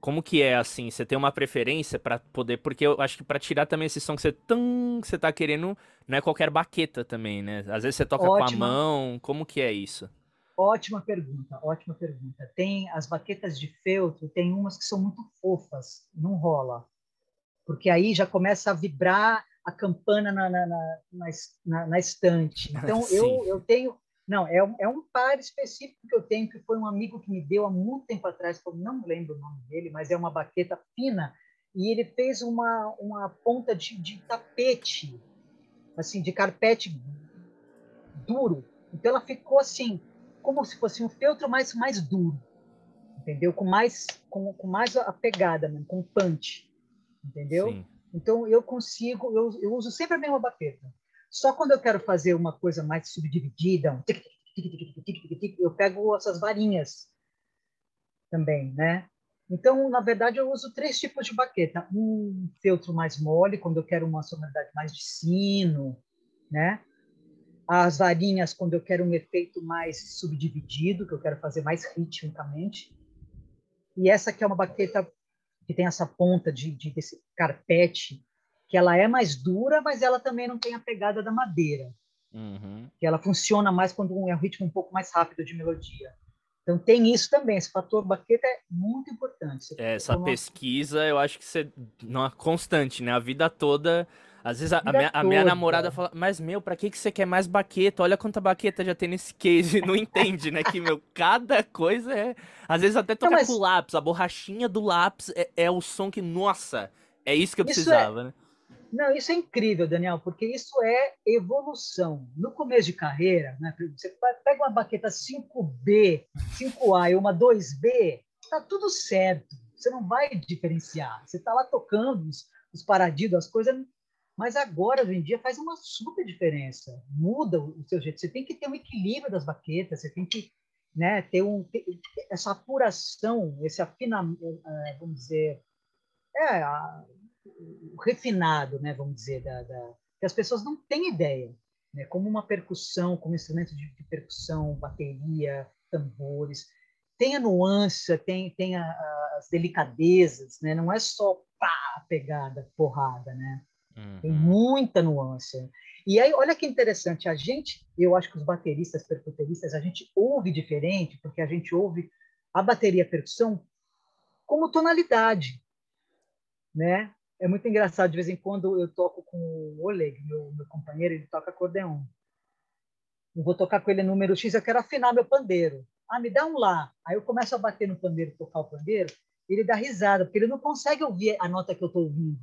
como que é assim? Você tem uma preferência para poder, porque eu acho que para tirar também esse som que você tão que você tá querendo, não é qualquer baqueta também, né? Às vezes você toca Ótima. com a mão, como que é isso? Ótima pergunta, ótima pergunta. Tem as baquetas de feltro, tem umas que são muito fofas, não rola. Porque aí já começa a vibrar a campana na, na, na, na, na estante. (laughs) Então, eu, eu tenho... Não, é um, é um par específico que eu tenho, que foi um amigo que me deu há muito tempo atrás, que eu não lembro o nome dele, mas é uma baqueta fina, e ele fez uma, uma ponta de, de tapete, assim, de carpete duro. Então, ela ficou assim, como se fosse um feltro mais mais duro, entendeu? Com mais com, com mais a pegada, mesmo, com punch, entendeu? Sim. Então eu consigo, eu, eu uso sempre a mesma baqueta. Só quando eu quero fazer uma coisa mais subdividida, um eu pego essas varinhas também, né? Então, na verdade, eu uso três tipos de baqueta. Um feltro mais mole, quando eu quero uma sonoridade mais de sino, né? As varinhas quando eu quero um efeito mais subdividido, que eu quero fazer mais ritmicamente. E essa aqui é uma baqueta que tem essa ponta de, de desse carpete, que ela é mais dura, mas ela também não tem a pegada da madeira. Uhum. Que ela funciona mais quando é um ritmo um pouco mais rápido de melodia. Então tem isso também, esse fator baqueta é muito importante. É, essa pesquisa eu acho que você não é constante, né? A vida toda às vezes a, a, minha, a, minha, namorada fala, mas meu, pra que, que você quer mais baqueta? Olha quanta baqueta já tem nesse case. (laughs) Não entende, né? Que, meu, cada coisa é. Às vezes até tocar mas... com o lápis, a borrachinha do lápis é, é, o som que, nossa, é isso que eu é precisava, é... né? Não, isso é incrível, Daniel, porque isso é evolução. No começo de carreira, né, você pega uma baqueta 5B, 5A e uma 2B, tá tudo certo. Você não vai diferenciar. Você tá lá tocando os, os paradidos, as coisas mas agora, hoje em dia, faz uma super diferença. Muda o seu jeito. Você tem que ter um equilíbrio das baquetas, você tem que né, ter, um, ter essa apuração, esse afinamento, é, vamos dizer, é, a, o refinado, né, vamos dizer, da, da, que as pessoas não têm ideia. Né, como uma percussão, como instrumento de, de percussão, bateria, tambores, tem a nuance, tem, tem a, as delicadezas, né? não é só pá, pegada, porrada, né? Uhum. Tem muita nuance. E aí, olha que interessante, a gente, eu acho que os bateristas, percuteristas, a gente ouve diferente, porque a gente ouve a bateria a percussão como tonalidade, né? É muito engraçado, de vez em quando eu toco com o Oleg, meu, meu companheiro, ele toca acordeon. Eu vou tocar com ele número X, eu quero afinar meu pandeiro. Ah, me dá um lá. Aí eu começo a bater no pandeiro, tocar o pandeiro, ele dá risada, porque ele não consegue ouvir a nota que eu estou ouvindo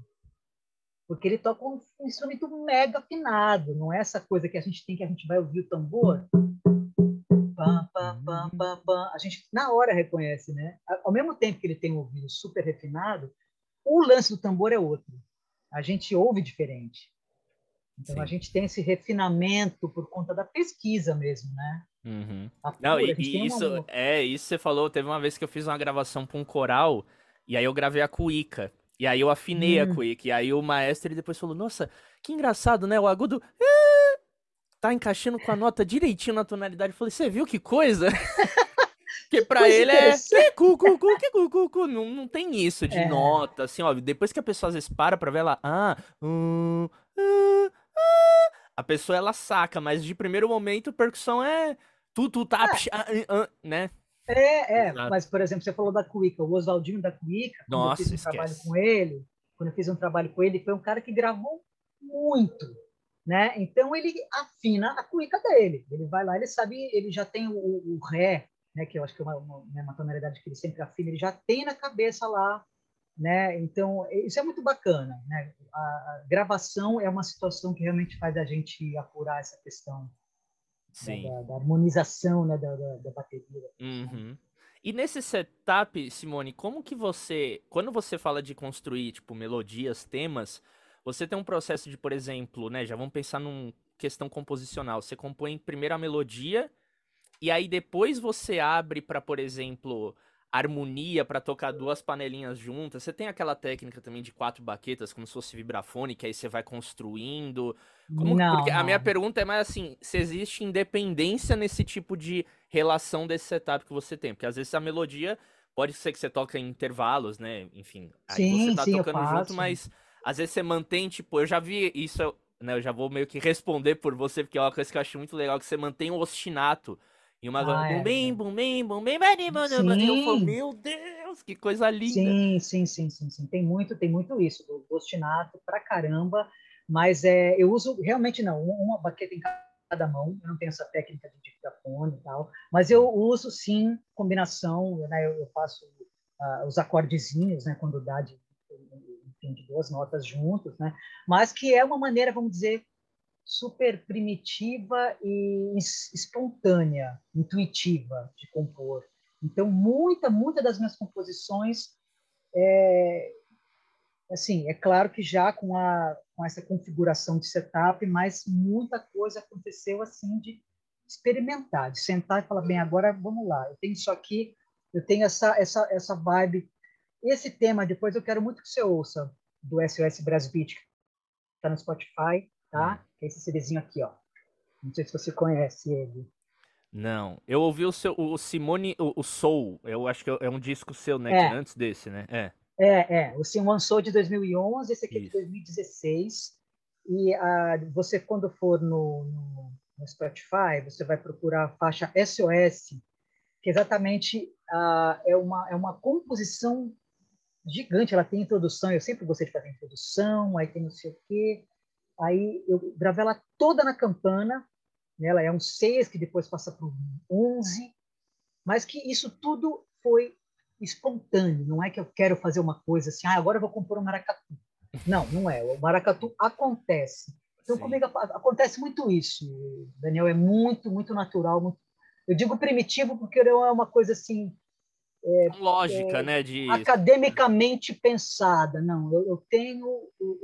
porque ele toca um, instrumento mega afinado, não é essa coisa que a gente tem que a gente vai ouvir o tambor. Pam, pam, pam, pam, pam. A gente na hora reconhece, né? Ao mesmo tempo que ele tem um ouvido super refinado, o lance do tambor é outro. A gente ouve diferente. Então Sim. a gente tem esse refinamento por conta da pesquisa mesmo, né? Uhum. Não, e, e isso uma... é isso você falou. Teve uma vez que eu fiz uma gravação para um coral e aí eu gravei a cuíca. E aí eu afinei hum. a quick. E aí o maestro ele depois falou: Nossa, que engraçado, né? O agudo é, tá encaixando com a nota direitinho na tonalidade. Eu falei: Você viu que coisa? (laughs) Porque pra coisa ele é. Que cu, cu, cu, que cu, cu, cu. Não, não tem isso de é. nota, assim, ó. Depois que a pessoa às vezes para pra ver ela. Ah, hum, ah, ah, a pessoa ela saca, mas de primeiro momento percussão é. Tu, tu, tá, é. né? É, é, mas, por exemplo, você falou da Cuica, o Oswaldinho da Cuica, quando Nossa, eu fiz um esquece. trabalho com ele, quando eu fiz um trabalho com ele, foi um cara que gravou muito, né? Então ele afina a cuíca dele. Ele vai lá, ele sabe, ele já tem o, o ré, né? Que eu acho que é uma, uma, né, uma tonalidade que ele sempre afina, ele já tem na cabeça lá, né? Então isso é muito bacana, né? A, a gravação é uma situação que realmente faz a gente apurar essa questão Sim. Da, da, harmonização né, da, da, da bateria. Uhum. E nesse setup, Simone, como que você, quando você fala de construir, tipo, melodias, temas, você tem um processo de, por exemplo, né, já vamos pensar numa questão composicional, você compõe primeiro a melodia e aí depois você abre para, por exemplo, harmonia para tocar duas panelinhas juntas. Você tem aquela técnica também de quatro baquetas, como se fosse vibrafone, que aí você vai construindo. Como... Não, Porque não. a minha pergunta é mais assim: se existe independência nesse tipo de relação desse setup que você tem? Porque às vezes a melodia pode ser que você toca em intervalos, né? Enfim, aí sim, você tá sim, tocando junto, mas às vezes você mantém, tipo, eu já vi isso, né? Eu já vou meio que responder por você, porque é uma coisa que eu acho muito legal, que você mantém o ostinato. E uma ah, bum, bem, bum, bem, bum, bum, bem, eu falo, meu Deus, que coisa linda. Sim, sim, sim, sim, sim. Tem muito, tem muito isso, do, do ostinato pra caramba, mas é, eu uso, realmente não, uma baqueta em cada mão, eu não tenho essa técnica de dictafone e tal, mas eu uso sim combinação, né, eu, eu faço uh, os acordezinhos, né, quando dá de, enfim, de duas notas juntos, né, mas que é uma maneira, vamos dizer, super primitiva e espontânea, intuitiva de compor. Então, muita, muita das minhas composições é, assim, é claro que já com a com essa configuração de setup, mas muita coisa aconteceu assim de experimentar, de sentar e falar bem, agora vamos lá, eu tenho isso aqui, eu tenho essa essa essa vibe. Esse tema depois eu quero muito que você ouça do SOS Brasil Beat, que está no Spotify, tá? É esse CDzinho aqui, ó. Não sei se você conhece ele. Não, eu ouvi o seu, o Simone, o, o Soul, eu acho que é um disco seu, né, é. antes desse, né? É. É, é, o Simone Soul de 2011, esse aqui é de 2016. E a, você, quando for no, no, no, Spotify, você vai procurar a faixa SOS, que exatamente uh, é, uma, é uma composição gigante. Ela tem introdução, eu sempre gostei de fazer introdução, aí tem não sei o quê. Aí eu gravei ela toda na campana, né? ela é um 6 que depois passa para um 11, mas que isso tudo foi espontâneo, não é que eu quero fazer uma coisa assim, ah, agora eu vou compor um maracatu. Não, não é. O maracatu acontece. Então, Sim. comigo acontece muito isso. Daniel é muito, muito natural. Muito... Eu digo primitivo porque não é uma coisa assim. É, Lógica, é, né? De... Academicamente pensada. Não, eu, eu tenho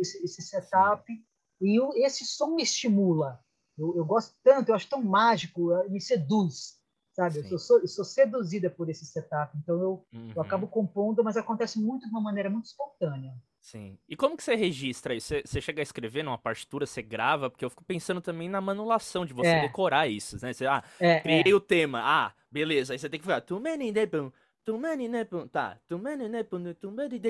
esse, esse setup Sim. E eu, esse som me estimula. Eu, eu, gosto tanto, eu acho tão mágico, me seduz sabe? Eu sou, eu sou, seduzida por esse setup, então eu, uhum. eu acabo compondo, mas acontece muito de uma maneira muito espontânea. Sim. E como que você registra isso? Você, você chega a escrever numa partitura, você grava? Porque eu fico pensando também na manulação de você é. decorar isso, né? Você, ah, é, criei é. o tema, ah, beleza, aí você tem que falar, tu many né, né, tá, né,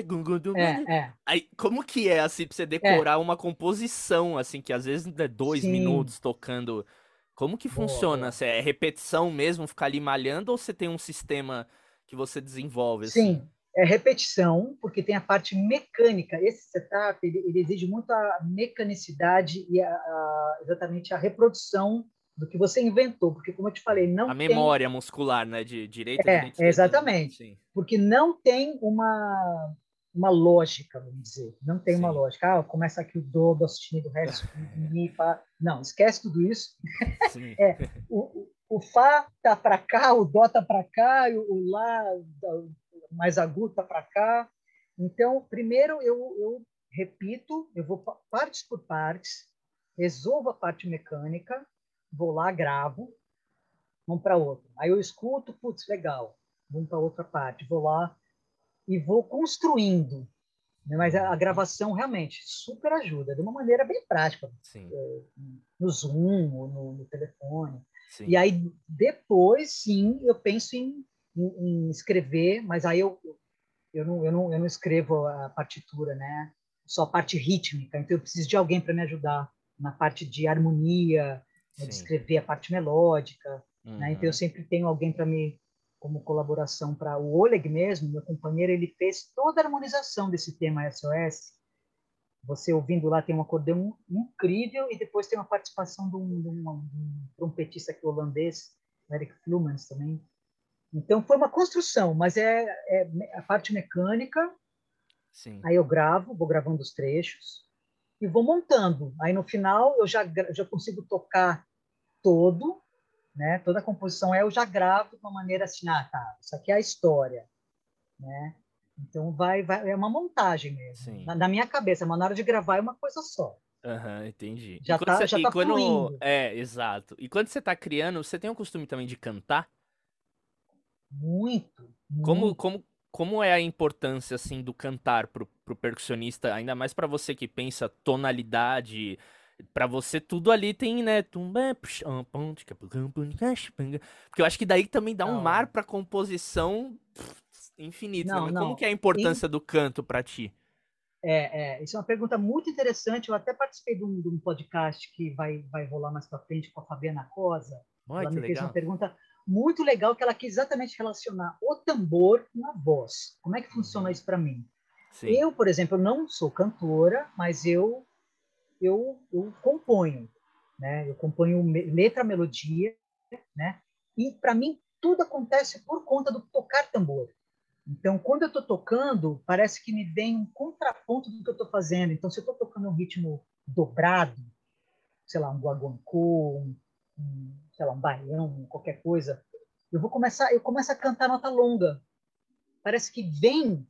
gungu, tu é, Aí, como que é, assim, pra você decorar uma composição, assim, que às vezes é dois Sim. minutos tocando como que funciona? Boa. É repetição mesmo, ficar ali malhando, ou você tem um sistema que você desenvolve? Assim? Sim, é repetição, porque tem a parte mecânica. Esse setup ele, ele exige muito a mecanicidade e a, a, exatamente a reprodução do que você inventou, porque como eu te falei, não a tem... memória muscular, né, de direita, é, direita, exatamente, Sim. porque não tem uma uma lógica, vamos dizer. Não tem Sim. uma lógica. Ah, começa aqui o do, do sustenido, o resto, (laughs) mi, fá. Não, esquece tudo isso. (laughs) é, o, o fá tá para cá, o dó tá para cá, o, o lá mais agudo tá para cá. Então, primeiro eu, eu repito, eu vou partes por partes, resolvo a parte mecânica, vou lá, gravo, vamos para outra. Aí eu escuto, putz, legal, vamos para outra parte, vou lá, e vou construindo. Né? Mas a, a, gravação realmente super ajuda, de uma maneira bem prática. É, no Zoom ou no, no telefone. Sim. E aí, depois, sim, eu penso em, em, em, escrever, mas aí eu, eu, não, eu, não, eu não escrevo a partitura, né? Só a parte rítmica. Então, eu preciso de alguém para me ajudar na parte de harmonia, né? de escrever a parte melódica. Uhum. Né? Então, eu uhum. sempre tenho alguém para me como colaboração para o Oleg mesmo, meu companheiro, ele fez toda a harmonização desse tema SOS. Você ouvindo lá tem um acordeão incrível e depois tem uma participação de um, de um, de um trompetista aqui holandês, Eric Flumans também. Então foi uma construção, mas é, é a parte mecânica. Sim. Aí eu gravo, vou gravando os trechos e vou montando. Aí no final eu já já consigo tocar todo né? Toda a composição é eu já gravo de uma maneira assim, ah, tá, isso aqui é a história, né? Então vai, vai é uma montagem mesmo. Na, na, minha cabeça, mas na hora de gravar é uma coisa só. Aham, uhum, entendi. Já tá, você, já tá quando... fluindo. É, exato. E quando você está criando, você tem o costume também de cantar? Muito. Como, muito. como, como é a importância assim do cantar pro, pro percussionista, ainda mais para você que pensa tonalidade, Pra você, tudo ali tem, né? Porque eu acho que daí também dá um não. mar pra composição infinita. Não, né? Como que é a importância do canto para ti? É, é, isso é uma pergunta muito interessante. Eu até participei de um, de um podcast que vai, vai rolar mais para frente com a Fabiana Cosa. Oi, ela me legal. fez uma pergunta muito legal que ela quis exatamente relacionar o tambor com a voz. Como é que funciona uhum. isso para mim? Sim. Eu, por exemplo, não sou cantora, mas eu eu, eu componho, né? Eu componho letra, melodia, né? E para mim tudo acontece por conta do tocar tambor. Então, quando eu estou tocando, parece que me vem um contraponto do que eu estou fazendo. Então, se eu estou tocando um ritmo dobrado, sei lá, um guaguancô, um, um, sei lá, um baião, qualquer coisa, eu vou começar, eu começo a cantar nota longa. Parece que vem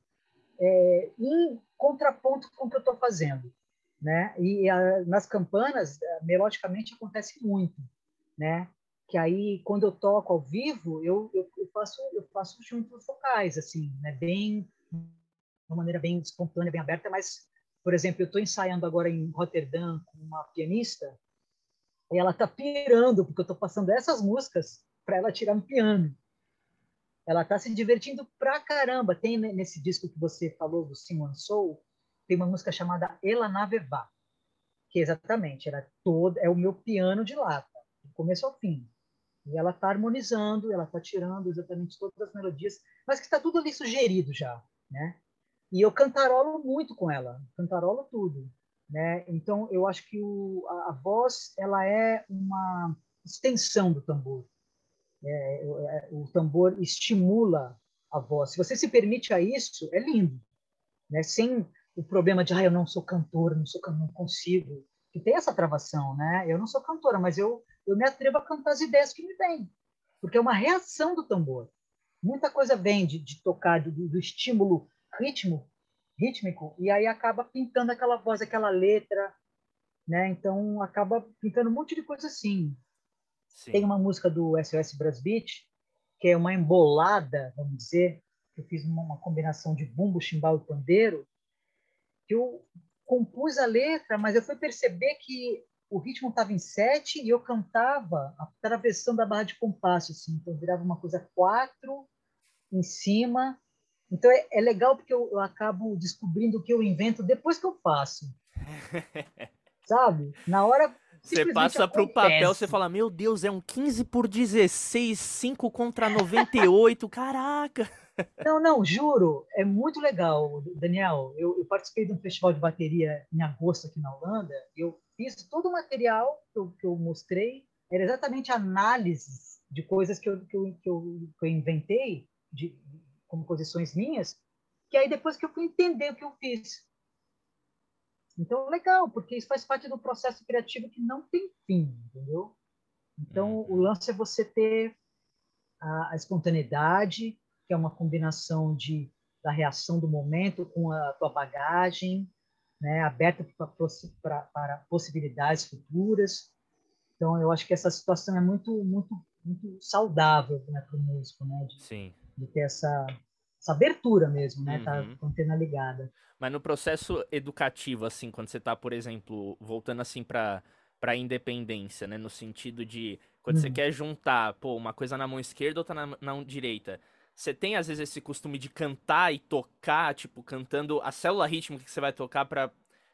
é, em contraponto com o que eu estou fazendo né? E a, nas campanas, eh, melodicamente acontece muito, né? Que aí quando eu toco ao vivo, eu, eu, eu faço eu faço juntos vocais assim, né? Bem de uma maneira bem espontânea, bem aberta, mas por exemplo, eu estou ensaiando agora em Roterdã com uma pianista E ela tá pirando, porque eu tô passando essas músicas para ela tirar no piano. Ela tá se divertindo pra caramba. Tem nesse disco que você falou do Simon Soul, tem uma música chamada Ela Navevá, que exatamente era toda é o meu piano de lata, do começo ao fim. E ela tá harmonizando, ela tá tirando exatamente todas as melodias, mas que está tudo ali sugerido já, né? E eu cantarolo muito com ela, cantarolo tudo, né? Então eu acho que o, a, a voz ela é uma extensão do tambor. É, é, o tambor estimula a voz. Se você se permite a isso, é lindo, né? Sem o problema de ah, eu não sou cantora, não sou não consigo, que tem essa travação, né? Eu não sou cantora, mas eu eu me atrevo a cantar as ideias que me vêm, porque é uma reação do tambor. Muita coisa vem de, de tocar do, do estímulo ritmo, rítmico, e aí acaba pintando aquela voz, aquela letra, né? Então acaba pintando um monte de coisa assim. Sim. Tem uma música do SOS Brass Beat, que é uma embolada, vamos dizer, que eu fiz uma, uma combinação de bumbo, chimbal e pandeiro, que eu compus a letra, mas eu fui perceber que o ritmo estava em sete e eu cantava atravessando a barra de compasso, assim, então virava uma coisa quatro em cima. Então é, é legal porque eu, eu, acabo descobrindo o que eu invento depois que eu faço. (laughs) Sabe? Na hora. Você passa para o papel, você fala: Meu Deus, é um 15 por 16, 5 contra 98, caraca! (laughs) Não, não, juro, é muito legal, Daniel. Eu, eu, participei de um festival de bateria em agosto aqui na Holanda. Eu fiz todo o material que eu, que eu mostrei, era exatamente análises de coisas que eu, que eu, que eu, que eu inventei, de, como posições minhas, que aí depois que eu fui entender o que eu fiz. Então, legal, porque isso faz parte do processo criativo que não tem fim, entendeu? Então, o uhum. lance é você ter a, a espontaneidade, que é uma combinação de da reação do momento com a tua bagagem, né, aberta para, para possibilidades futuras. Então, eu acho que essa situação é muito, muito, muito saudável né, para o músico, né, de, Sim. De ter essa, essa abertura mesmo, né, tá uhum. tá com a antena ligada. Mas no processo educativo, assim, quando você está, por exemplo, voltando assim para para independência, né, no sentido de quando uhum. você quer juntar, pô, uma coisa na mão esquerda ou outra na mão direita você tem às vezes esse costume de cantar e tocar, tipo, cantando a célula rítmica que você vai tocar para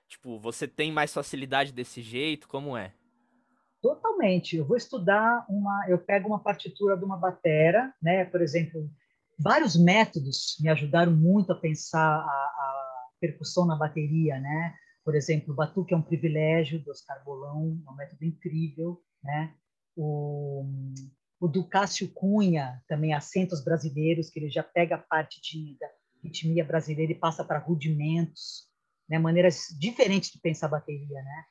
tipo, você tem mais facilidade desse jeito, como é? Totalmente. Eu vou estudar uma, eu pego uma partitura de uma batera, né, por exemplo, vários métodos me ajudaram muito a pensar a, a percussão na bateria, né? Por exemplo, o batuque é um privilégio do Oscar Bolão, é um método incrível, né? O, o do Cássio Cunha, também Acentos Brasileiros, que ele já pega a parte de, da ritmia brasileira e passa para rudimentos, né, maneiras diferentes de pensar a bateria, né?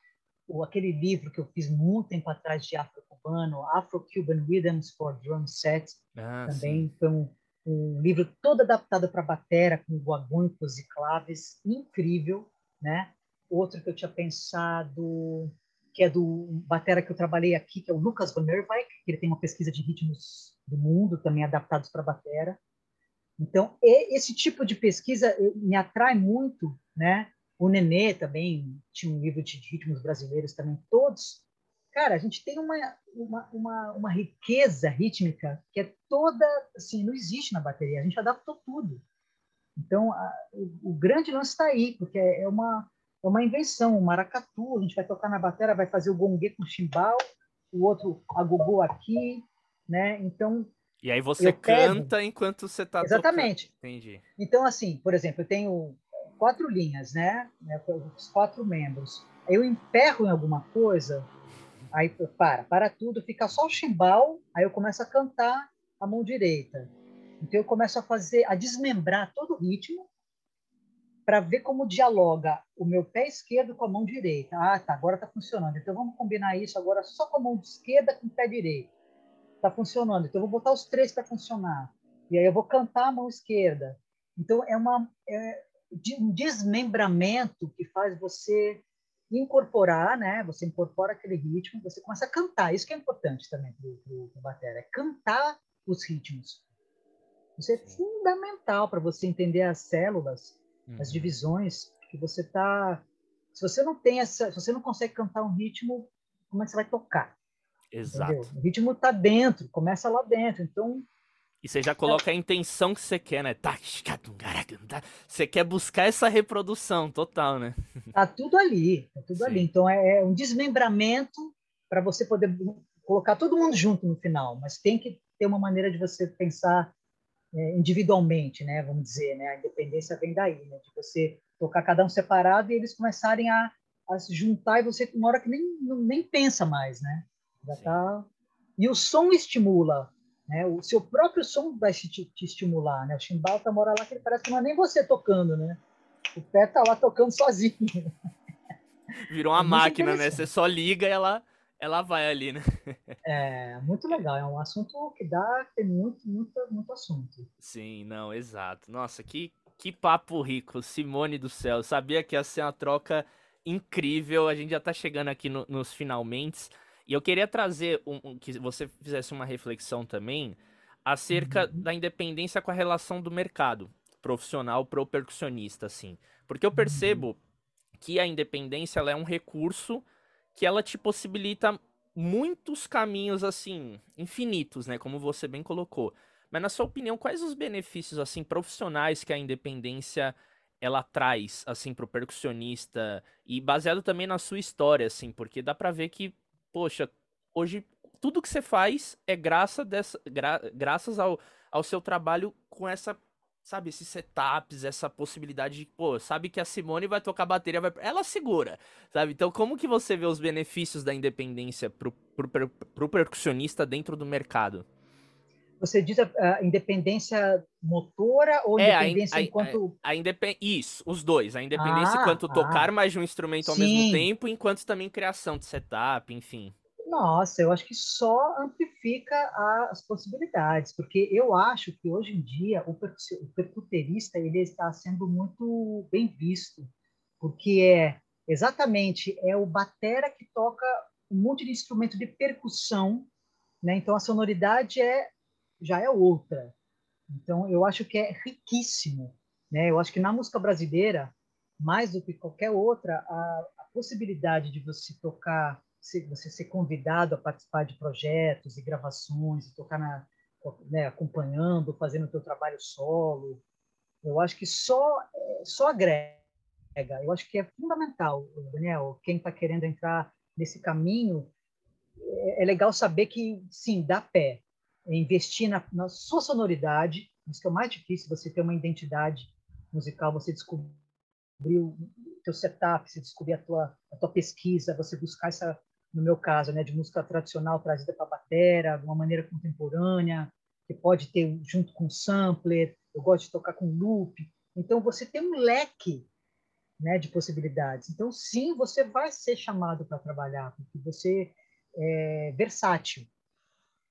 O, aquele livro que eu fiz muito tempo atrás de afro-cubano, Afro-Cuban Rhythms for Drum Set, ah, também sim. foi um, um, livro todo adaptado para batera, com guaguncos e claves, incrível, né? Outro que eu tinha pensado, que é do batera que eu trabalhei aqui, que é o Lucas Van Nerwijk, que ele tem uma pesquisa de ritmos do mundo, também adaptados para batera. Então, esse tipo de pesquisa me atrai muito, né? O Nenê também tinha um livro de ritmos brasileiros também, todos. Cara, a gente tem uma, uma, uma, uma riqueza rítmica que é toda, assim, não existe na bateria, a gente adaptou tudo. Então, a, o, o, grande lance está aí, porque é uma, é uma invenção, um maracatu, a gente vai tocar na bateria, vai fazer o gongue com o chimbal, o outro agogô aqui, né? Então e aí você canta pego... enquanto você está Exatamente. Tocando. Entendi. Então assim, por exemplo, eu tenho quatro linhas, né? Os quatro membros. Eu emperro em alguma coisa, aí para, para tudo, fica só o chimbal, aí eu começo a cantar a mão direita. Então eu começo a fazer, a desmembrar todo o ritmo, para ver como dialoga o meu pé esquerdo com a mão direita. Ah, tá, agora está funcionando. Então vamos combinar isso agora só com a mão esquerda com o pé direito. Está funcionando. Então eu vou botar os três para funcionar. E aí eu vou cantar a mão esquerda. Então é, uma, é um desmembramento que faz você incorporar, né? Você incorpora aquele ritmo, você começa a cantar. Isso que é importante também para o batera, é cantar os ritmos. Isso é fundamental para você entender as células uhum. as divisões que você tá. Se você não tem essa, se você não consegue cantar um ritmo, como é que você vai tocar? Exato. Entendeu? O ritmo está dentro, começa lá dentro. Então. E você já coloca a intenção que você quer, né? Tá, você quer buscar essa reprodução total, né? (laughs) Tá tudo ali, tá tudo Sim. ali. Então é, é um desmembramento para você poder colocar todo mundo junto no final, mas tem que ter uma maneira de você pensar é, individualmente, né? Vamos dizer, né? A independência vem daí, né? De você tocar cada um separado e eles começarem a, a se juntar e você uma hora que nem nem pensa mais, né? Já tá e o som estimula, né? O seu próprio som vai te, te estimular, né? O chimbal tá mora lá que ele parece que não é nem você tocando, né? O pé tá lá tocando sozinho. Virou uma é máquina, né? Você só liga e ela ela vai ali, né? É, muito legal. É um assunto que dá, tem muito, muito, muito assunto. Sim, não, exato. Nossa, que, que papo rico. Simone do céu. sabia que ia ser uma troca incrível. A gente já tá chegando aqui no, nos finalmente. E eu queria trazer um, um, que você fizesse uma reflexão também acerca uhum. da independência com a relação do mercado profissional pro percussionista, assim. Porque eu percebo uhum. que a independência ela é um recurso que ela te possibilita muitos caminhos assim, infinitos, né, como você bem colocou. Mas na sua opinião, quais os benefícios assim profissionais que a independência ela traz assim pro percussionista e baseado também na sua história assim, porque dá para ver que, poxa, hoje tudo que você faz é graça dessa, gra, graças ao, ao seu trabalho com essa sabe, esses setups, essa possibilidade de, pô, sabe que a Simone vai tocar bateria, vai... ela segura, sabe? Então, como que você vê os benefícios da independência pro, pro, pro, pro percussionista dentro do mercado? Você diz a, a independência motora ou é, independência a, enquanto. A, a independ... Isso, os dois. A independência ah, enquanto ah, tocar mais de um instrumento ao sim. mesmo tempo, enquanto também criação de setup, enfim. Nossa, eu acho que só amplifica as possibilidades, porque eu acho que hoje em dia o percuterista ele está sendo muito bem visto, porque é exatamente é o batera que toca um monte de instrumento de percussão, né? Então a sonoridade é já é outra. Então eu acho que é riquíssimo, né? Eu acho que na música brasileira mais do que qualquer outra a, a possibilidade de você tocar você ser convidado a participar de projetos e gravações, e tocar na, né, acompanhando, fazendo o teu trabalho solo, eu acho que só só agrega. Eu acho que é fundamental, Daniel, quem está querendo entrar nesse caminho, é, é legal saber que sim, dá pé, investir na, na sua sonoridade, isso que é o mais difícil, você ter uma identidade musical, você descobrir o teu setup, você descobrir a tua, a tua pesquisa, você buscar essa no meu caso, né, de música tradicional trazida para a batera, de uma maneira contemporânea, que pode ter junto com sampler, eu gosto de tocar com loop. Então, você tem um leque né, de possibilidades. Então, sim, você vai ser chamado para trabalhar, porque você é versátil.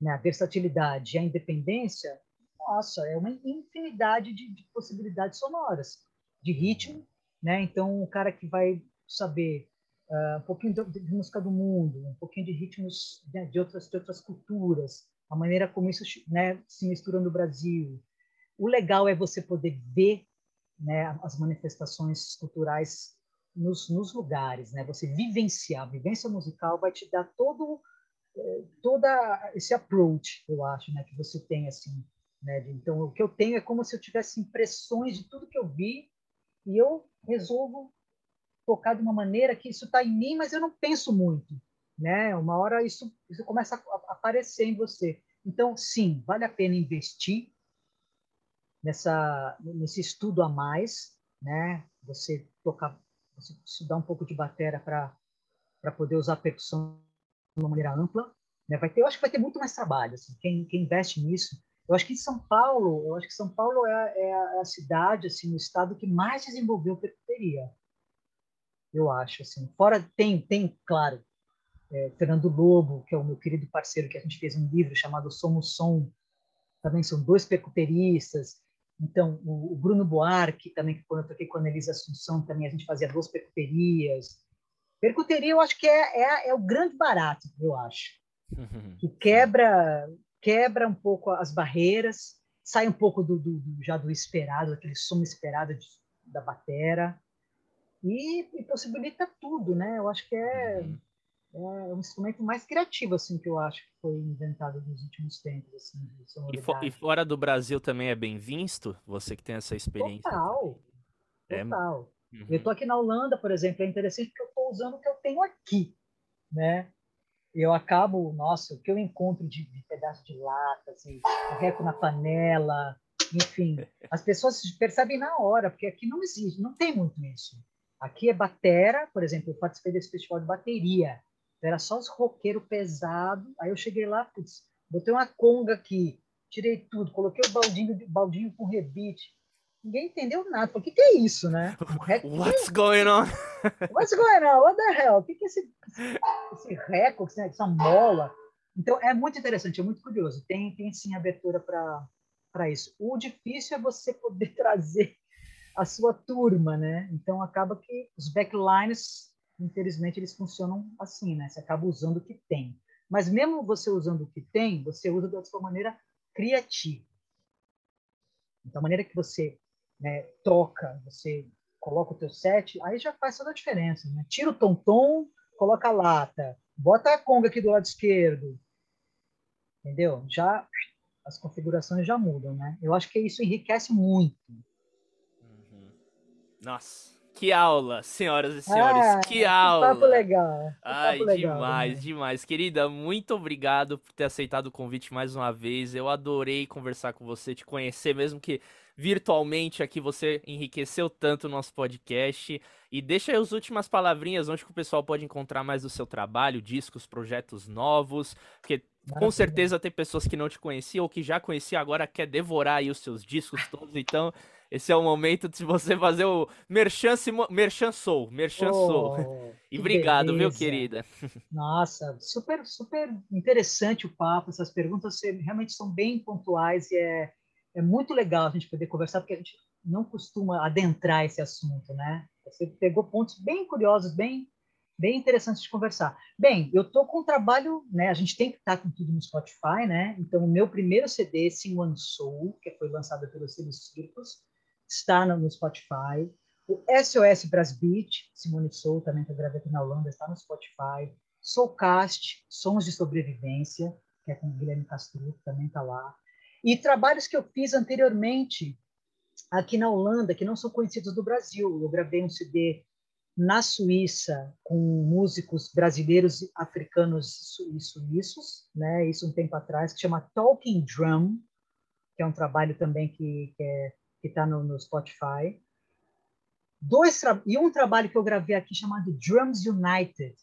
Né? A versatilidade e a independência, nossa, é uma infinidade de, de possibilidades sonoras, de ritmo. Né? Então, o cara que vai saber uh, um pouquinho de, de, música do mundo, um pouquinho de ritmos né, de, outras, de outras culturas, a maneira como isso né, se mistura no Brasil. O legal é você poder ver né, as manifestações culturais nos, nos, lugares, né? Você vivenciar, a vivência musical vai te dar todo toda esse approach, eu acho, né, que você tem assim, né? Então o que eu tenho é como se eu tivesse impressões de tudo que eu vi e eu resolvo tocar de uma maneira que isso está em mim, mas eu não penso muito, né? Uma hora isso, isso começa a aparecer em você. Então, sim, vale a pena investir nessa nesse estudo a mais, né? Você tocar, você estudar um pouco de bateria para para poder usar percussão de uma maneira ampla, né? Vai ter, eu acho que vai ter muito mais trabalho, assim, quem, quem investe nisso. Eu acho que São Paulo, eu acho que São Paulo é, é a cidade, assim, no estado que mais desenvolveu percuteria eu acho. Assim. Fora tem, tem claro, é, Fernando Lobo, que é o meu querido parceiro, que a gente fez um livro chamado Somos Som, também são dois percuteristas. Então, o, o Bruno Buarque, também, quando eu toquei com a Annelise Assunção, também a gente fazia duas percuterias. Percuteria, eu acho que é, é, é o grande barato, eu acho. (laughs) Que quebra, quebra um pouco as barreiras, sai um pouco do, do, já do esperado, aquele som esperado de, da batera e, e, possibilita tudo, né? Eu acho que é, uhum. é um instrumento mais criativo, assim, que eu acho que foi inventado nos últimos tempos, assim, e, fo e, fora do Brasil também é bem visto? Você que tem essa experiência? Total, é... total. Uhum. Eu tô aqui na Holanda, por exemplo, é interessante porque eu usando o que eu tenho aqui, né? Eu acabo, nossa, o que eu encontro de, de pedaço de lata, assim, reco na panela, enfim, as pessoas percebem na hora, porque aqui não existe, não tem muito isso. Aqui é batera, por exemplo, eu participei desse festival de bateria, era só os roqueiros pesados. Aí eu cheguei lá, putz, botei uma conga aqui, tirei tudo, coloquei o baldinho, baldinho com rebite. Ninguém entendeu nada. O que, que é isso, né? (laughs) What's going on? (laughs) What's going on? What the hell? O que, que é esse, esse recorde, essa mola? Então, é muito interessante, é muito curioso. Tem, tem sim abertura para isso. O difícil é você poder (laughs) trazer a sua turma, né? Então, acaba que os backlines infelizmente, eles funcionam assim, né? Você acaba usando o que tem. Mas mesmo você usando o que tem, você usa da sua maneira criativa. Então, a maneira que você né, toca, você coloca o teu set, aí já faz toda a diferença. Né? Tira o tom-tom, coloca a lata, bota a conga aqui do lado esquerdo, entendeu? Já as configurações já mudam, né? Eu acho que isso enriquece muito. Uhum. Nossa. Que aula, senhoras e senhores, ah, que aula. Papo legal. Ai, papo legal, demais, né? demais. Querida, muito obrigado por ter aceitado o convite mais uma vez. Eu adorei conversar com você, te conhecer, mesmo que virtualmente aqui você enriqueceu tanto o nosso podcast. E deixa aí as últimas palavrinhas, onde que o pessoal pode encontrar mais do seu trabalho, discos, projetos novos, porque com certeza tem pessoas que não te conheciam ou que já conheciam agora quer devorar aí os seus discos todos, então esse é o momento de você fazer o Merchan, Merchan Soul. Merchan oh. E obrigado, beleza. viu, querida? Nossa, super, super interessante o papo. Essas perguntas realmente são bem pontuais e é, é muito legal a gente poder conversar, porque a gente não costuma adentrar esse assunto, né? Você pegou pontos bem curiosos, bem bem interessantes de conversar. Bem, eu tô com um trabalho, né? A gente tem que estar com tudo no Spotify, né? Então, o meu primeiro CD, Sim One Soul, que foi lançado pelo Selo Circus, está no Spotify. O SOS Brass Beat, Simone Soul, também que eu gravei aqui na Holanda, está no Spotify. Soulcast, Sons de Sobrevivência, que é com o Guilherme Castro, também está lá. E trabalhos que eu fiz anteriormente aqui na Holanda, que não são conhecidos do Brasil. Eu gravei um CD na Suíça com músicos brasileiros, africanos e suíços, né? Isso um tempo atrás, que chama Talking Drum, que é um trabalho também que, que é está no, no, Spotify. Dois e um trabalho que eu gravei aqui chamado Drums United,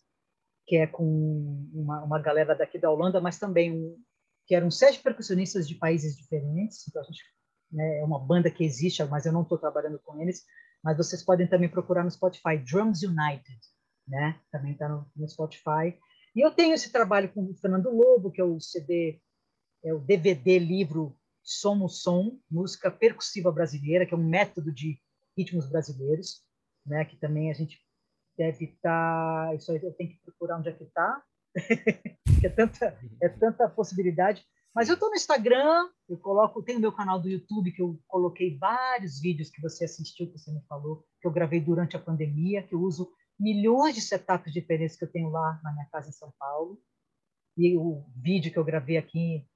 que é com uma, uma galera daqui da Holanda, mas também um, que eram sete percussionistas de países diferentes. Então a gente né, é uma banda que existe, mas eu não estou trabalhando com eles. Mas vocês podem também procurar no Spotify Drums United, né? Também está no, no Spotify. E eu tenho esse trabalho com o Fernando Lobo, que é o CD, é o DVD livro Somos Som, música percussiva brasileira, que é um método de ritmos brasileiros, né? Que também a gente deve estar. Tá, isso aí eu tenho que procurar onde é que está. (laughs) é tanta é tanta possibilidade. Mas eu estou no Instagram, eu coloco, tenho meu canal do YouTube que eu coloquei vários vídeos que você assistiu, que você me falou, que eu gravei durante a pandemia, que eu uso milhões de setups diferentes que eu tenho lá na minha casa em São Paulo. E o vídeo que eu gravei aqui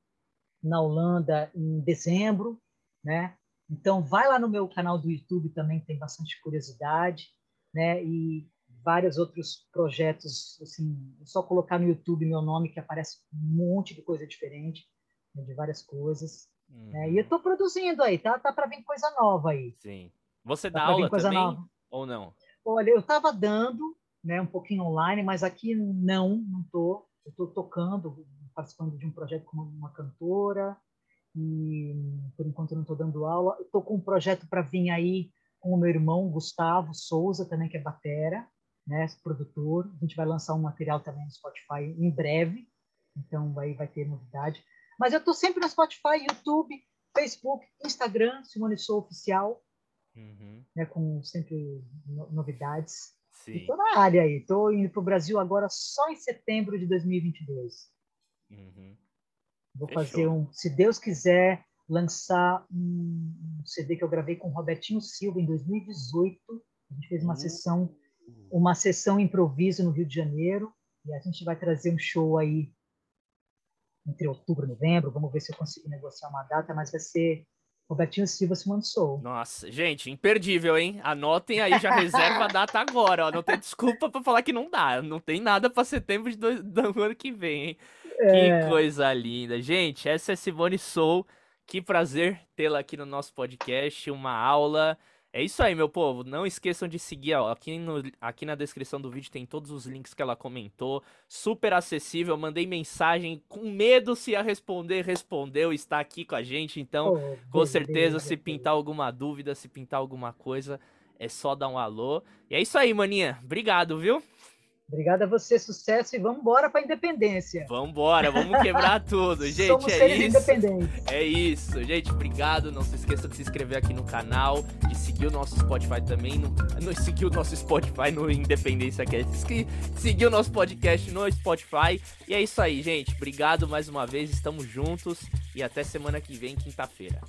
na Holanda em dezembro, né? Então vai lá no meu canal do YouTube também tem bastante curiosidade, né? E vários outros projetos, assim, é só colocar no YouTube meu nome que aparece um monte de coisa diferente, né? de várias coisas. Uhum. Né? E eu estou produzindo aí, tá? Tá para vir coisa nova aí. Sim. Você tá dá aula também nova. ou não? Olha, eu estava dando, né, um pouquinho online, mas aqui não, não tô. Eu estou tocando, participando de um projeto como uma cantora e por enquanto não estou dando aula. Estou com um projeto para vir aí com o meu irmão Gustavo Souza também que é batera, né, produtor. A gente vai lançar um material também no Spotify em breve, então aí vai ter novidade. Mas eu estou sempre no Spotify, YouTube, Facebook, Instagram, Simone Sou Oficial, uhum. né, com sempre novidades. Estou na área aí. Estou indo para o Brasil agora só em setembro de 2022. Uhum. Vou Fechou. fazer um, se Deus quiser, lançar um CD que eu gravei com o Robertinho Silva em 2018. A gente fez uma uhum. sessão, uma sessão improviso no Rio de Janeiro. E a gente vai trazer um show aí entre outubro e novembro. Vamos ver se eu consigo negociar uma data, mas vai ser Robertinho Silva Simone Soul. Nossa, gente, imperdível, hein? Anotem aí, já reserva a data agora, ó. Não tem desculpa para falar que não dá. Não tem nada para setembro de do, do, ano que vem, hein? É... Que coisa linda. Gente, essa é Simone Soul. Que prazer tê-la aqui no nosso podcast. Uma aula é isso aí, meu povo. Não esqueçam de seguir, ó. Aqui, no, aqui na descrição do vídeo tem todos os links que ela comentou. Super acessível. Mandei mensagem com medo se ia responder. Respondeu, está aqui com a gente. Então, oh, com certeza, se pintar alguma dúvida, se pintar alguma coisa, é só dar um alô. E é isso aí, maninha. Obrigado, viu? Obrigado a você, sucesso e vamos embora para a independência. Vamos embora, vamos quebrar tudo, gente. Somos é isso. É isso, gente. Obrigado. Não se esqueça de se inscrever aqui no canal, de seguir o nosso Spotify também, no, no seguir o nosso Spotify no Independência Cast, seguir o nosso podcast no Spotify. E é isso aí, gente. Obrigado mais uma vez. Estamos juntos e até semana que vem, quinta-feira.